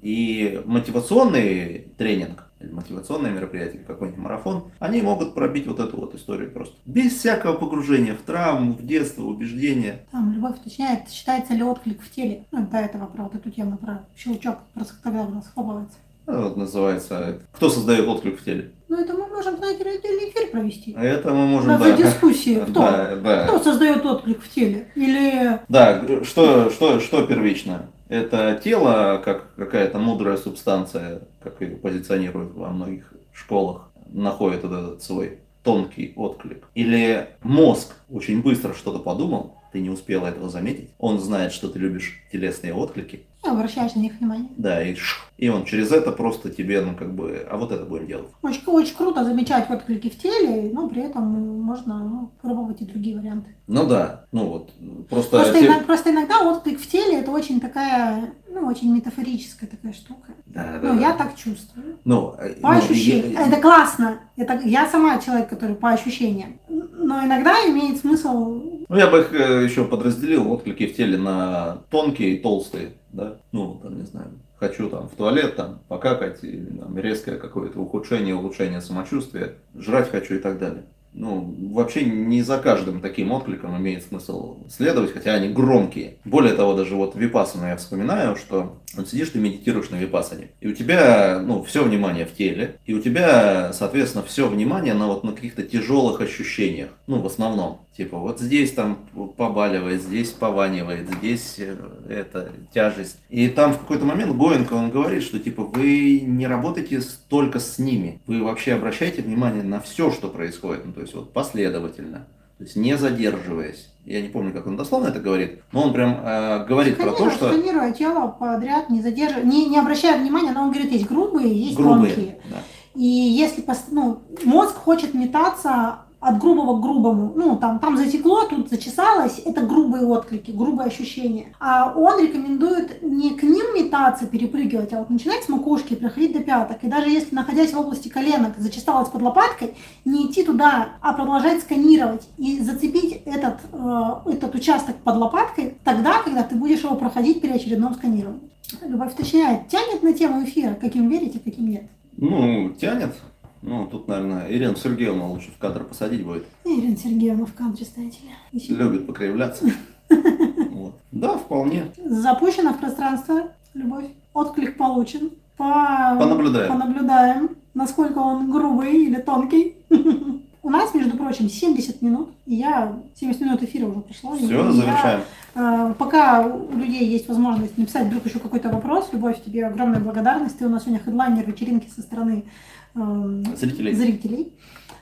И мотивационный тренинг, мотивационное мероприятие, какой-нибудь марафон, они могут пробить вот эту вот историю просто. Без всякого погружения в травму, в детство, в убеждения. Там Любовь уточняет, считается ли отклик в теле. Ну, до этого, про вот эту тему, про щелчок, просто тогда у нас схлопывается. Ну, Вот называется «Кто создает отклик в теле?». Ну, это мы можем, знаете, отдельный эфир провести. А Это мы можем... На да. дискуссии. Кто? Да, да. Кто создает отклик в теле? Или Да, что, что, что первично? Это тело, как какая-то мудрая субстанция, как ее позиционируют во многих школах находят вот этот свой тонкий отклик. Или мозг очень быстро что-то подумал, ты не успела этого заметить. Он знает, что ты любишь телесные отклики. И обращаешь на них внимание. Да, и, и он через это просто тебе, ну, как бы, а вот это будем делать. Очень, очень круто замечать отклики в теле, но при этом можно ну, пробовать и другие варианты. Ну да, ну вот, просто... Просто, те- иногда, просто иногда отклик в теле это очень такая, ну, очень метафорическая такая штука. Да, да, Ну, да. я так чувствую. Ну, э, По ну, ощущениям. я- Это классно. Это я сама человек, который по ощущениям. Но иногда имеет смысл. Ну, я бы их э, еще подразделил, отклики в теле на тонкие и толстые, да, ну, там, не знаю, хочу там в туалет, там, покакать, или там, резкое какое-то ухудшение, улучшение самочувствия, жрать хочу и так далее. Ну, вообще не за каждым таким откликом имеет смысл следовать, хотя они громкие. Более того, даже вот випассану я вспоминаю, что вот сидишь ты медитируешь на випассане, и у тебя, ну, все внимание в теле, и у тебя, соответственно, все внимание на вот на каких-то тяжелых ощущениях, ну, в основном. Типа, вот здесь там побаливает, здесь пованивает, здесь э, это, тяжесть. И там в какой-то момент Гоенко, он говорит, что, типа, вы не работаете только с ними, вы вообще обращаете внимание на все, что происходит, ну, то есть вот последовательно. То есть не задерживаясь. Я не помню, как он дословно это говорит, но он прям э, говорит про то, что сканируя тело подряд, не задерживая, не, не обращая внимания, но он говорит, есть грубые, есть грубые. тонкие. да. И если ну, мозг хочет метаться от грубого к грубому, ну там, там затекло, тут зачесалось, это грубые отклики, грубые ощущения. А он рекомендует не к ним метаться, перепрыгивать, а вот начинать с макушки, проходить до пяток. И даже если, находясь в области коленок, зачесалось под лопаткой, не идти туда, а продолжать сканировать и зацепить этот, э, этот участок под лопаткой тогда, когда ты будешь его проходить при очередном сканировании. Любовь уточняет, тянет на тему эфира, каким верите, каким нет. Ну, тянет. Ну, тут, наверное, Ирина Сергеевна лучше в кадр посадить будет. Ирина Сергеевна в кадре, знаете ли. Любит покривляться. Вот. Да, вполне. Запущена в пространство любовь. Отклик получен. По... Понаблюдаем. Понаблюдаем, насколько он грубый или тонкий. У нас, между прочим, 70 минут. И я 70 минут эфира уже прошло. Все, я, завершаем. э, пока у людей есть возможность написать вдруг еще какой-то вопрос, Любовь, тебе огромная благодарность. Ты у нас сегодня хедлайнер вечеринки со стороны Зрителей. зрителей.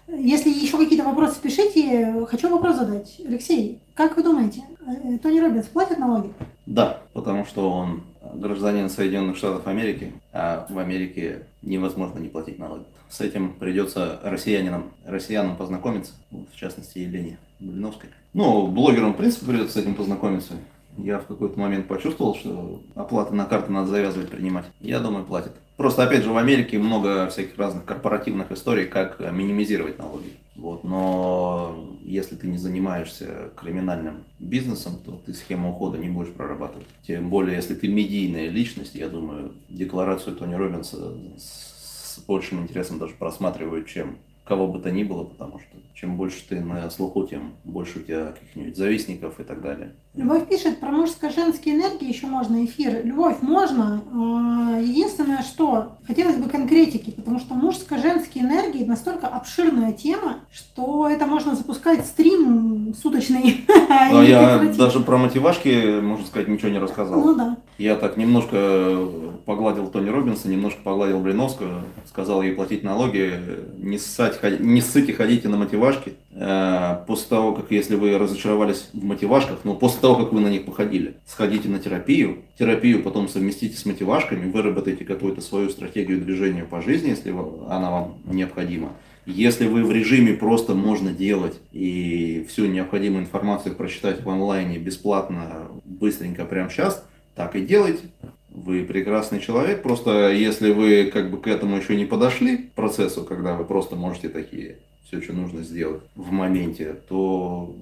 Если еще какие-то вопросы пишите, хочу вопрос задать. Алексей, как вы думаете, э, Тони Робинс платит налоги? Да, потому что он гражданин Соединенных Штатов Америки, а в Америке невозможно не платить налоги. С этим придется россиянинам, россиянам познакомиться, вот, в частности Елене Блиновской. Ну, блогерам, в принципе, придется с этим познакомиться. Я в какой-то момент почувствовал, что оплаты на карты надо завязывать принимать. Я думаю, платят. Просто, опять же, в Америке много всяких разных корпоративных историй, как э, минимизировать налоги. Вот. Но если ты не занимаешься криминальным бизнесом, то ты схему ухода не будешь прорабатывать. Тем более, если ты медийная личность, я думаю, декларацию Тони Робинса с большим интересом даже просматривают, чем кого бы то ни было, потому что чем больше ты на слуху, тем больше у тебя каких-нибудь завистников и так далее. Любовь пишет, про мужско-женские энергии еще можно эфир. Любовь, можно. Э, Единственное, что хотелось бы конкретики, потому что мужско-женские энергии настолько обширная тема, что это можно запускать стрим суточный. А и я даже про мотивашки, можно сказать, ничего не рассказал. Ну да. Я так немножко погладил Тони Робинса, немножко погладил Блиновскую, сказал ей платить налоги, не, ссать, не ссыте, ходите на мотивашки. Э, После того, как если вы разочаровались в мотивашках, ну после того, как вы на них походили, сходите на терапию, терапию потом совместите с мотивашками, выработайте какую-то свою стратегию движения по жизни, если она вам необходима. Если вы в режиме просто можно делать и всю необходимую информацию прочитать в онлайне бесплатно, быстренько, прямо сейчас, так и делайте. Вы прекрасный человек, просто если вы как бы к этому еще не подошли, к процессу, когда вы просто можете такие все, что нужно сделать в моменте, то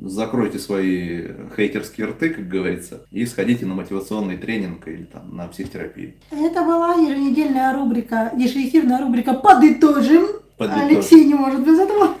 закройте свои хейтерские рты, как говорится, и сходите на мотивационный тренинг или там на психотерапию. Это была еженедельная рубрика, ежеэфирная рубрика «Подытожим». Подытожим. Алексей не может без этого.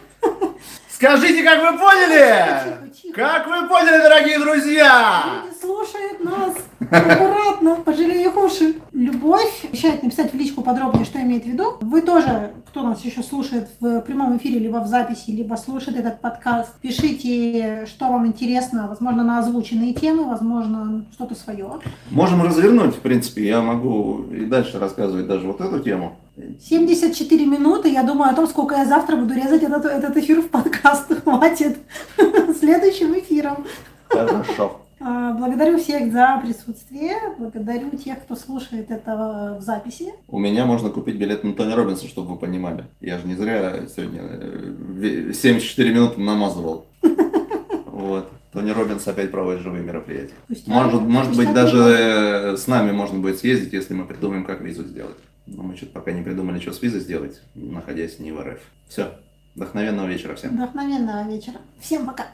Скажите, как вы поняли? Тихо, тихо. Как вы поняли, дорогие друзья? Люди слушают нас аккуратно, пожалей их уши. Любовь обещает написать в личку подробнее, что имеет в виду. Вы тоже, кто нас еще слушает в прямом эфире, либо в записи, либо слушает этот подкаст, пишите, что вам интересно, возможно, на озвученные темы, возможно, что-то свое. Можем развернуть, в принципе, я могу и дальше рассказывать даже вот эту тему. 74 минуты. Я думаю о том, сколько я завтра буду резать этот, этот эфир в подкаст. Хватит. Следующим эфиром. Хорошо. А, Благодарю всех за присутствие. Благодарю тех, кто слушает это в записи. У меня можно купить билет на Тони Робинса, чтобы вы понимали. Я же не зря сегодня э, ве- 74 минуты намазывал. Вот. Тони Робинс опять проводит живые мероприятия. Может, может быть, даже э, с нами можно будет съездить, если мы придумаем, как визу сделать. Но мы что-то пока не придумали, что с визой сделать, находясь не в РФ. Все. Вдохновенного вечера всем. Вдохновенного вечера. Всем пока.